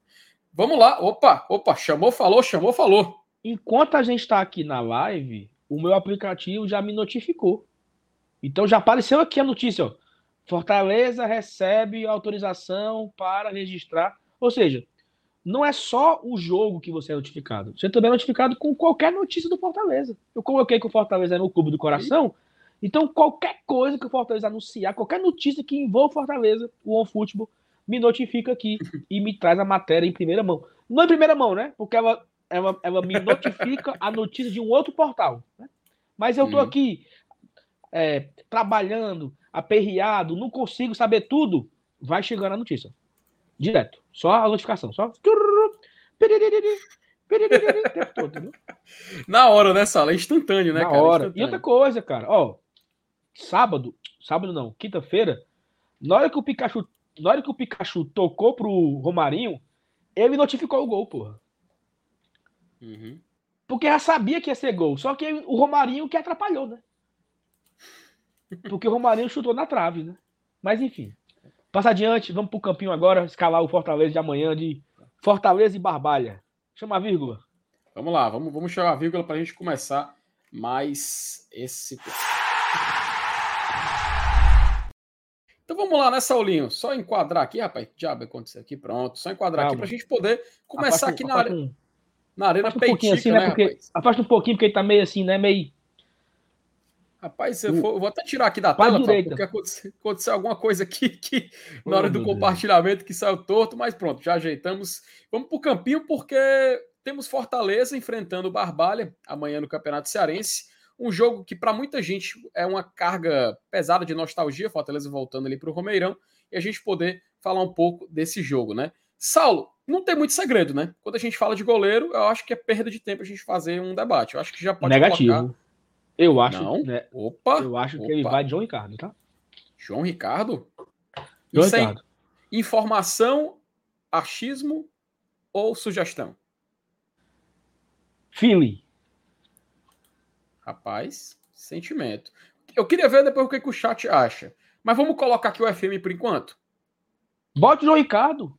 Vamos lá, opa, opa, chamou, falou, chamou, falou. Enquanto a gente está aqui na live, o meu aplicativo já me notificou. Então já apareceu aqui a notícia, ó. Fortaleza recebe autorização para registrar. Ou seja, não é só o jogo que você é notificado. Você também é notificado com qualquer notícia do Fortaleza. Eu coloquei que o Fortaleza é no clube do coração. Então, qualquer coisa que o Fortaleza anunciar, qualquer notícia que envolva o Fortaleza, o OneFootball, me notifica aqui e me traz a matéria em primeira mão. Não em primeira mão, né? Porque ela ela, ela me notifica a notícia de um outro portal. Né? Mas eu estou uhum. aqui é, trabalhando, aperreado, não consigo saber tudo. Vai chegando a notícia. Direto. Só a notificação. Só. Na hora, né, Sala? É instantâneo, né, Na cara? hora. E outra coisa, cara, ó. sábado, sábado não, quinta-feira, na hora que o Pikachu, na hora que o Pikachu tocou pro Romarinho, ele notificou o gol, porra. Uhum. Porque já sabia que ia ser gol. Só que o Romarinho que atrapalhou, né? Porque o Romarinho chutou na trave, né? Mas enfim. Passa adiante, vamos pro campinho agora, escalar o Fortaleza de amanhã de Fortaleza e Barbalha. Chama a vírgula. Vamos lá, vamos, vamos chamar a vírgula para a gente começar mais esse. Então vamos lá, né, Saulinho? Só enquadrar aqui, rapaz. Que diabo aconteceu aqui? Pronto. Só enquadrar Calma. aqui para a gente poder começar aqui na, área. Na arena afasta um pouquinho assim, né? né porque, afasta um pouquinho, porque ele tá meio assim, né? Meio. Rapaz, se eu, for, eu vou até tirar aqui da tela, direita. porque aconteceu, aconteceu, alguma coisa aqui (laughs) que na hora oh, do compartilhamento Deus. que saiu torto, mas pronto, já ajeitamos. Vamos para o campinho, porque temos Fortaleza enfrentando o Barbalha amanhã no Campeonato Cearense. Um jogo que, para muita gente, é uma carga pesada de nostalgia, Fortaleza voltando ali para o Romeirão, e a gente poder falar um pouco desse jogo, né? Saulo, não tem muito segredo, né? Quando a gente fala de goleiro, eu acho que é perda de tempo a gente fazer um debate. Eu acho que já pode Negativo. Colocar... Eu acho. Não. Né? Opa! Eu acho opa. que ele vai de João Ricardo, tá? João Ricardo? João Isso Ricardo. É informação, achismo ou sugestão? Feeling. Rapaz, sentimento. Eu queria ver depois o que, que o chat acha. Mas vamos colocar aqui o FM por enquanto? Bote o João Ricardo.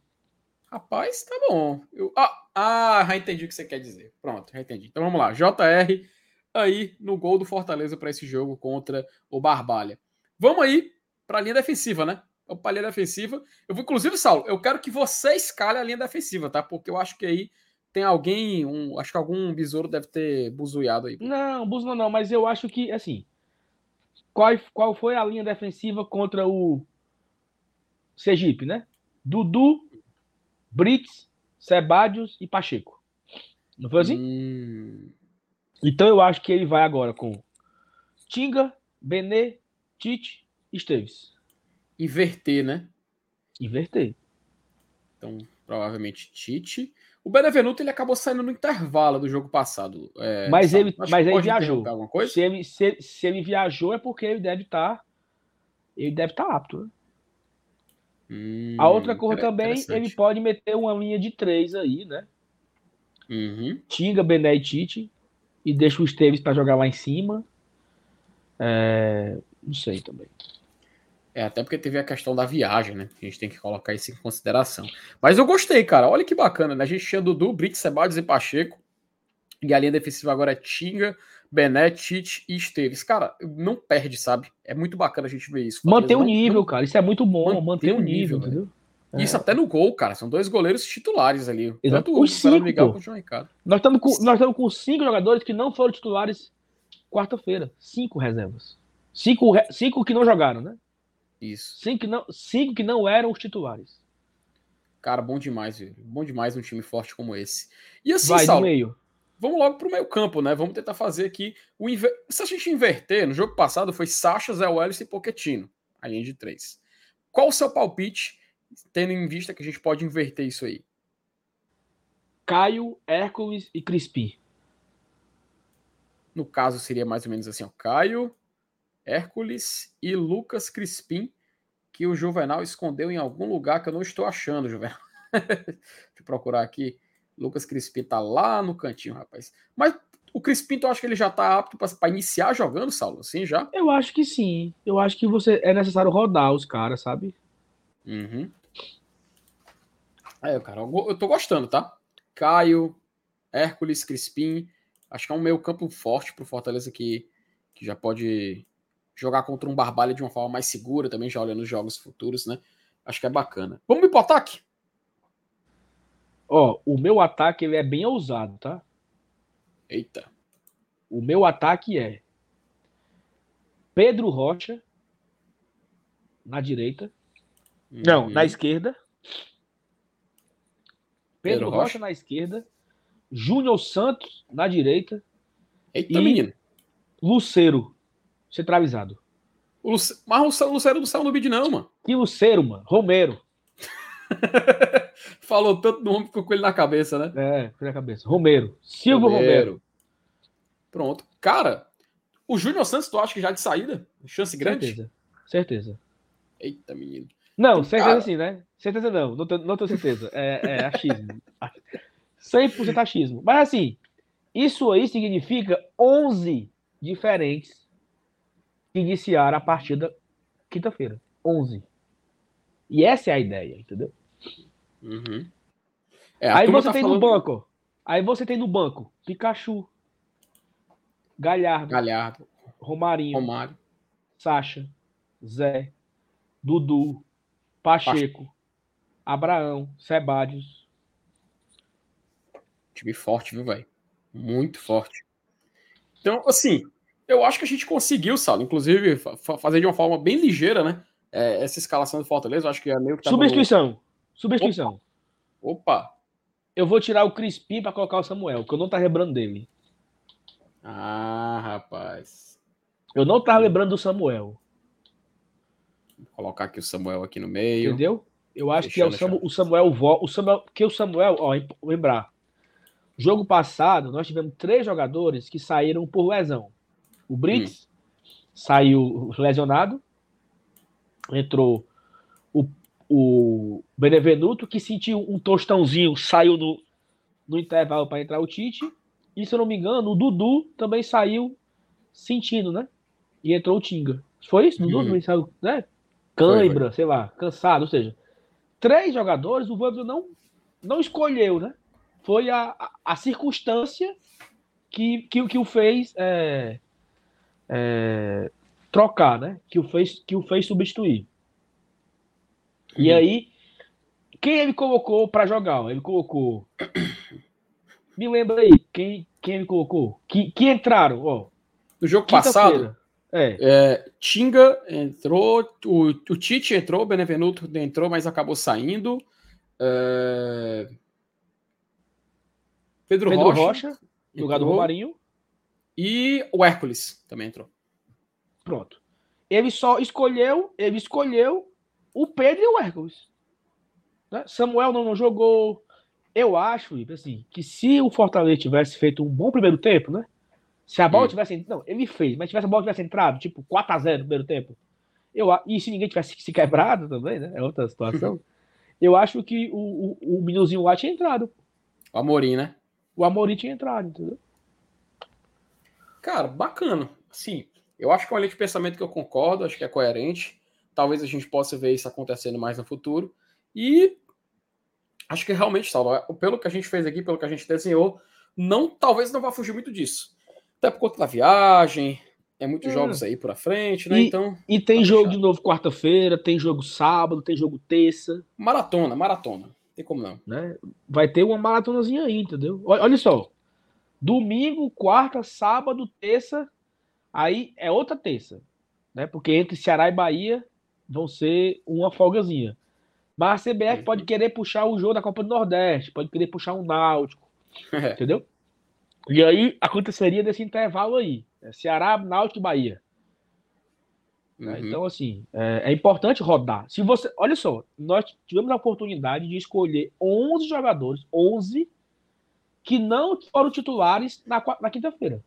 Rapaz, tá bom. Eu, ah, ah, já entendi o que você quer dizer. Pronto, já entendi. Então vamos lá. JR aí no gol do Fortaleza para esse jogo contra o Barbalha. Vamos aí para a linha defensiva, né? Para a linha defensiva. Eu vou, inclusive, Saulo, eu quero que você escale a linha defensiva, tá? Porque eu acho que aí tem alguém, um, acho que algum besouro deve ter buzuiado aí. Não, buzo não, mas eu acho que, assim, qual, qual foi a linha defensiva contra o Sergipe, né? Dudu, Brits, Sebadios e Pacheco. Não foi assim? Hum... Então eu acho que ele vai agora com Tinga, Benê, Tite e Esteves. Inverter, né? Inverter. Então, provavelmente Tite. O Benevenuto ele acabou saindo no intervalo do jogo passado. É, mas ele, mas ele viajou. Se ele, se, se, ele viajou é porque ele deve estar. Tá, ele deve estar tá apto. Né? Hum, a outra coisa também, ele pode meter uma linha de três aí, né? Uhum. Tinga, Bené e Tite. E deixa o Esteves para jogar lá em cima. É, não sei também. É, até porque teve a questão da viagem, né? A gente tem que colocar isso em consideração. Mas eu gostei, cara. Olha que bacana, né? A gente tinha Dudu, Brits, Sebades e Pacheco. E a linha defensiva agora é Tinga, Bené, Tite e Esteves. Cara, não perde, sabe? É muito bacana a gente ver isso. Manter o nível, não... cara. Isso é muito bom. Manter, o nível, nível entendeu? É. Isso até no gol, cara. São dois goleiros titulares ali. Exato. Tanto Os cinco, Miguel quanto o João Ricardo. Nós estamos com, nós estamos com cinco jogadores que não foram titulares quarta-feira. Cinco reservas. Cinco, cinco que não jogaram, né? Isso. Cinco que não, cinco que não eram os titulares. Cara, bom demais, velho. Bom demais um time forte como esse. E assim, Vai, Saulo, meio. Vamos logo pro meio campo, né? Vamos tentar fazer aqui o inver... Se a gente inverter, no jogo passado foi Sacha, Zé Welles e Pochettino, a linha de três. Qual o seu palpite, tendo em vista que a gente pode inverter isso aí? Caio, Hércules e Crispi. No caso, seria mais ou menos assim, ó. Caio, Hércules e Lucas Crispim, que o Juvenal escondeu em algum lugar que eu não estou achando, Juvenal. (laughs) Deixa eu procurar aqui. Lucas Crispim tá lá no cantinho, rapaz. Mas o Crispim, tu acha que ele já tá apto para iniciar jogando, Saulo? Assim já? Eu acho que sim. Eu acho que você é necessário rodar os caras, sabe? Uhum. É, cara, eu tô gostando, tá? Caio, Hércules, Crispim. Acho que é um meio campo forte pro Fortaleza que, que já pode jogar contra um Barbalha de uma forma mais segura, também já olhando os jogos futuros, né? Acho que é bacana. Vamos pro ataque? Ó, o meu ataque ele é bem ousado, tá? Eita. O meu ataque é Pedro Rocha na direita. Uhum. Não, na esquerda. Pedro, Pedro Rocha. Rocha na esquerda. Júnior Santos na direita. Eita, e menino. Luceiro centralizado. O Luce... Mas o Lucero não saiu no bid, não, mano. Que Lucero, mano? Romero. (laughs) (laughs) Falou tanto nome ficou com ele na cabeça, né? É, com ele na cabeça. Romero. Silvio Romero. Romero. Pronto. Cara, O Júnior Santos, tu acha que já de saída? Chance grande? Certeza. Certeza. Eita, menino. Não, certeza Cara... sim, né? Certeza não, não tenho, não tenho certeza. É, é achismo. 100% achismo. Mas assim, isso aí significa 11 diferentes que iniciaram a partida quinta-feira. 11. E essa é a ideia, entendeu? Uhum. É, aí você tá tem falando... no banco. Aí você tem no banco Pikachu, Galhardo, Galhardo. Romarinho, Romário, Sacha, Zé, Dudu, Pacheco, Abraão, Sebadios. Time forte, viu, velho? Muito forte. Então, assim, eu acho que a gente conseguiu, Salo, inclusive, fazer de uma forma bem ligeira, né? É, essa escalação do Fortaleza, eu acho que é meio que. Substituição. No... Substituição. Opa. Opa. Eu vou tirar o Crispim para colocar o Samuel, que eu não tá lembrando dele. Ah, rapaz. Eu não tava lembrando do Samuel. Vou colocar aqui o Samuel aqui no meio. Entendeu? Eu acho deixa, que é o, Samuel, o Samuel, o Samuel, que o Samuel, ó, lembrar. Jogo passado, nós tivemos três jogadores que saíram por lesão. O Brits hum. saiu lesionado. Entrou o, Benevenuto, que sentiu um tostãozinho, saiu no, no intervalo para entrar o Tite. E se eu não me engano, o Dudu também saiu sentindo, né? E entrou o Tinga. Foi isso? Dudu também saiu, né? Cãibra, sei lá, cansado. Ou seja, três jogadores o Voivoda não, não escolheu, né? Foi a, a, a circunstância que, que, que o fez é, é, trocar, né? Que o fez, que o fez substituir. E uhum. aí, quem ele colocou para jogar? Ele colocou (coughs) me lembra aí, quem, quem me colocou? Que, que entraram, ó. No jogo passado, é. é. Tinga entrou, o, o Tite entrou, o Benevenuto entrou, mas acabou saindo. É... Pedro, Pedro Rocha, Rocha lugar do Romarinho. E o Hércules também entrou. Pronto. Ele só escolheu, ele escolheu o Pedro e o Hércules. Né? Samuel não, não jogou, eu acho, assim, que se o Fortaleza tivesse feito um bom primeiro tempo, né? Se a bola hum. tivesse. Não, ele fez, mas tivesse a bola tivesse entrado, tipo, 4x0 no primeiro tempo. Eu, e se ninguém tivesse se quebrado também, né? É outra situação. (laughs) eu acho que o, o, o Minuzinho lá tinha entrado. O Amorim, né? O Amorim tinha entrado, entendeu? Cara, bacana. Sim, eu acho que é uma linha de pensamento que eu concordo, acho que é coerente. Talvez a gente possa ver isso acontecendo mais no futuro. E acho que realmente, Saulo, é, pelo que a gente fez aqui, pelo que a gente desenhou, não, talvez não vá fugir muito disso. Até por conta da viagem, é muitos é. jogos aí pra frente, né? E, então. E tem tá jogo de novo quarta-feira, tem jogo sábado, tem jogo terça. Maratona, maratona. Tem como não. Né? Vai ter uma maratonazinha aí, entendeu? Olha só. Domingo, quarta, sábado, terça. Aí é outra terça. Né? Porque entre Ceará e Bahia vão ser uma folgazinha. Mas a CBF uhum. pode querer puxar o jogo da Copa do Nordeste, pode querer puxar um Náutico. É. Entendeu? E aí aconteceria desse intervalo aí. É Ceará, Náutico e Bahia. Né? Uhum. Então, assim, é, é, importante rodar. Se você. Olha só, nós tivemos a oportunidade de escolher 11 jogadores, 11, que não foram titulares na, na quinta-feira.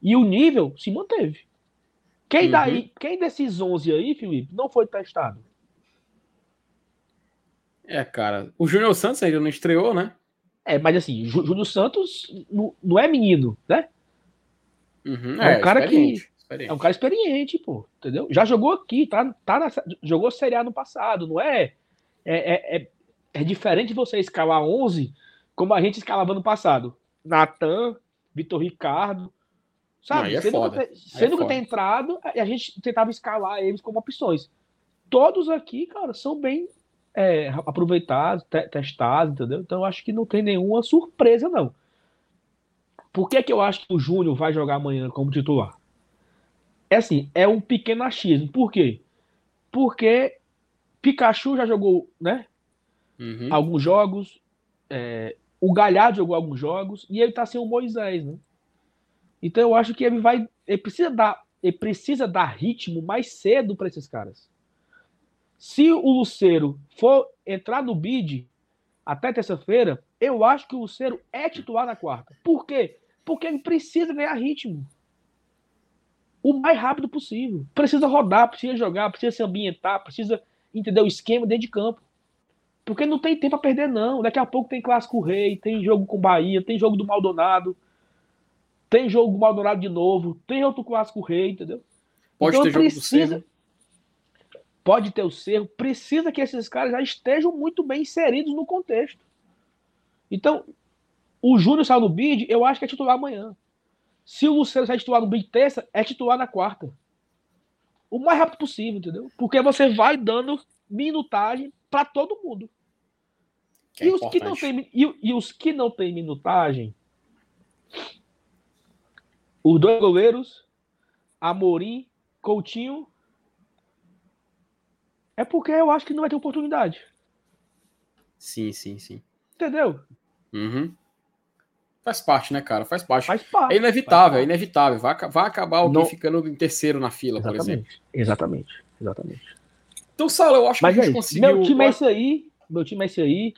E o nível se manteve. Quem, uhum. daí, quem desses 11 aí, Felipe, não foi testado? É, cara. O Júnior Santos ainda não estreou, né? É, mas assim, Júnior Santos não, não é menino, né? Uhum, é, é, um cara que. Experiente. É um cara experiente, pô, entendeu? Já jogou aqui, tá, tá na, jogou Série A no passado, não é? É, é, é, é diferente você escalar 11 como a gente escalava no passado. Natan, Vitor Ricardo, sabe? Não, é sendo que, sendo é tem entrado, a gente tentava escalar eles como opções. Todos aqui, cara, são bem é, aproveitado, te, testado, entendeu? Então eu acho que não tem nenhuma surpresa, não. Por que, que eu acho que o Júnior vai jogar amanhã como titular? É assim, é um pequeno achismo. Por quê? Porque Pikachu já jogou, né? Uhum. Alguns jogos. É, o Galhardo jogou alguns jogos e ele tá sem o Moisés, né? Então eu acho que ele vai. Ele precisa dar, ele precisa dar ritmo mais cedo para esses caras. Se o Luceiro for entrar no bid até terça-feira, eu acho que o Luceiro é titular na quarta. Por quê? Porque ele precisa ganhar ritmo. o mais rápido possível. Precisa rodar, precisa jogar, precisa se ambientar, precisa entender o esquema dentro de campo. Porque não tem tempo a perder, não. Daqui a pouco tem clássico rei, tem jogo com Bahia, tem jogo do Maldonado, tem jogo do Maldonado de novo, tem outro clássico rei, entendeu? Pode então, ter jogo precisa, do Cerro. Pode ter o Cerro. Precisa que esses caras já estejam muito bem inseridos no contexto. Então, o Júnior saiu no bid, eu acho que é titular amanhã. Se o Luciano sair titular no bid terça, é titular na quarta. O mais rápido possível, entendeu? Porque você vai dando minutagem para todo mundo. E, os que não tem, e, e, os que não tem minutagem, os dois goleiros, Amorim, Coutinho, é porque eu acho que não vai ter oportunidade. Sim, sim, sim. Entendeu? Uhum. Faz parte, né, cara? Faz parte. Faz parte é inevitável, é inevitável. Vai, vai acabar alguém não... ficando em terceiro na fila, exatamente, por exemplo. Exatamente, exatamente. Então, Sala, eu acho Mas que a gente é conseguiu. Meu time é esse aí. Meu time é esse aí.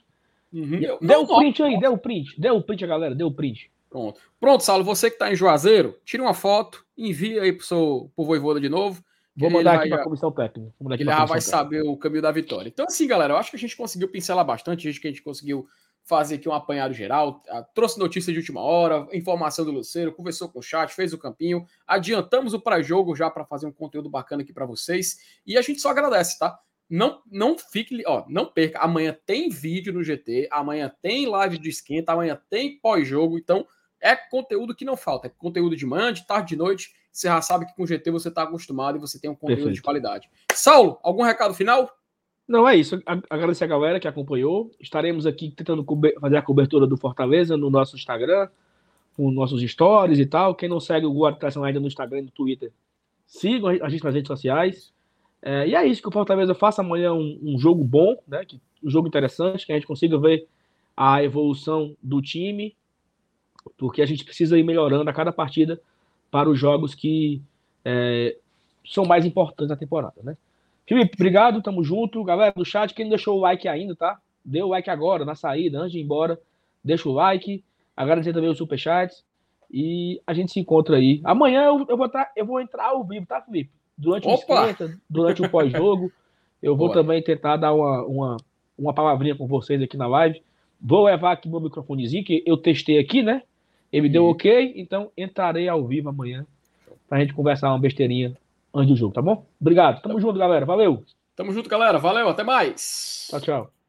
Uhum. Deu o print aí, deu o print. Deu o print, galera, deu o print. Pronto. Pronto, Saulo, você que está em Juazeiro, tira uma foto, envia aí pro seu pro Voivoda de novo. Vou mandar aqui para a comissão técnica. Ele já vai saber o caminho da vitória. Então, assim, galera, eu acho que a gente conseguiu pincelar bastante, acho que a gente conseguiu fazer aqui um apanhado geral, trouxe notícia de última hora, informação do Luceiro, conversou com o chat, fez o campinho, adiantamos o pré-jogo já para fazer um conteúdo bacana aqui para vocês, e a gente só agradece, tá? Não, não fique, ó, não perca. Amanhã tem vídeo no GT, amanhã tem live de esquenta, amanhã tem pós-jogo, então é conteúdo que não falta, é conteúdo de manhã, de tarde, de noite. Você já sabe que com o GT você está acostumado e você tem um conteúdo Perfeito. de qualidade. Saulo, algum recado final? Não, é isso. Agradecer a galera que acompanhou. Estaremos aqui tentando fazer a cobertura do Fortaleza no nosso Instagram, com nossos stories e tal. Quem não segue o Guarda ainda no Instagram e no Twitter, sigam a gente nas redes sociais. É, e é isso, que o Fortaleza faça amanhã um, um, jogo bom, né? Que, um jogo interessante, que a gente consiga ver a evolução do time, porque a gente precisa ir melhorando a cada partida para os jogos que é, são mais importantes da temporada, né? Felipe, obrigado, tamo junto. Galera do chat, quem não deixou o like ainda, tá? Dê o like agora, na saída, antes de ir embora. Deixa o like. Agradecer também os superchats. E a gente se encontra aí. Amanhã eu, eu, vou, tá, eu vou entrar ao vivo, tá, Felipe? Durante o esquenta, durante o pós-jogo. Eu vou Boa. também tentar dar uma, uma, uma palavrinha com vocês aqui na live. Vou levar aqui meu microfonezinho, que eu testei aqui, né? Ele deu ok, então entrarei ao vivo amanhã pra gente conversar uma besteirinha antes do jogo, tá bom? Obrigado. Tamo junto, galera. Valeu. Tamo junto, galera. Valeu. Até mais. Tchau, tchau.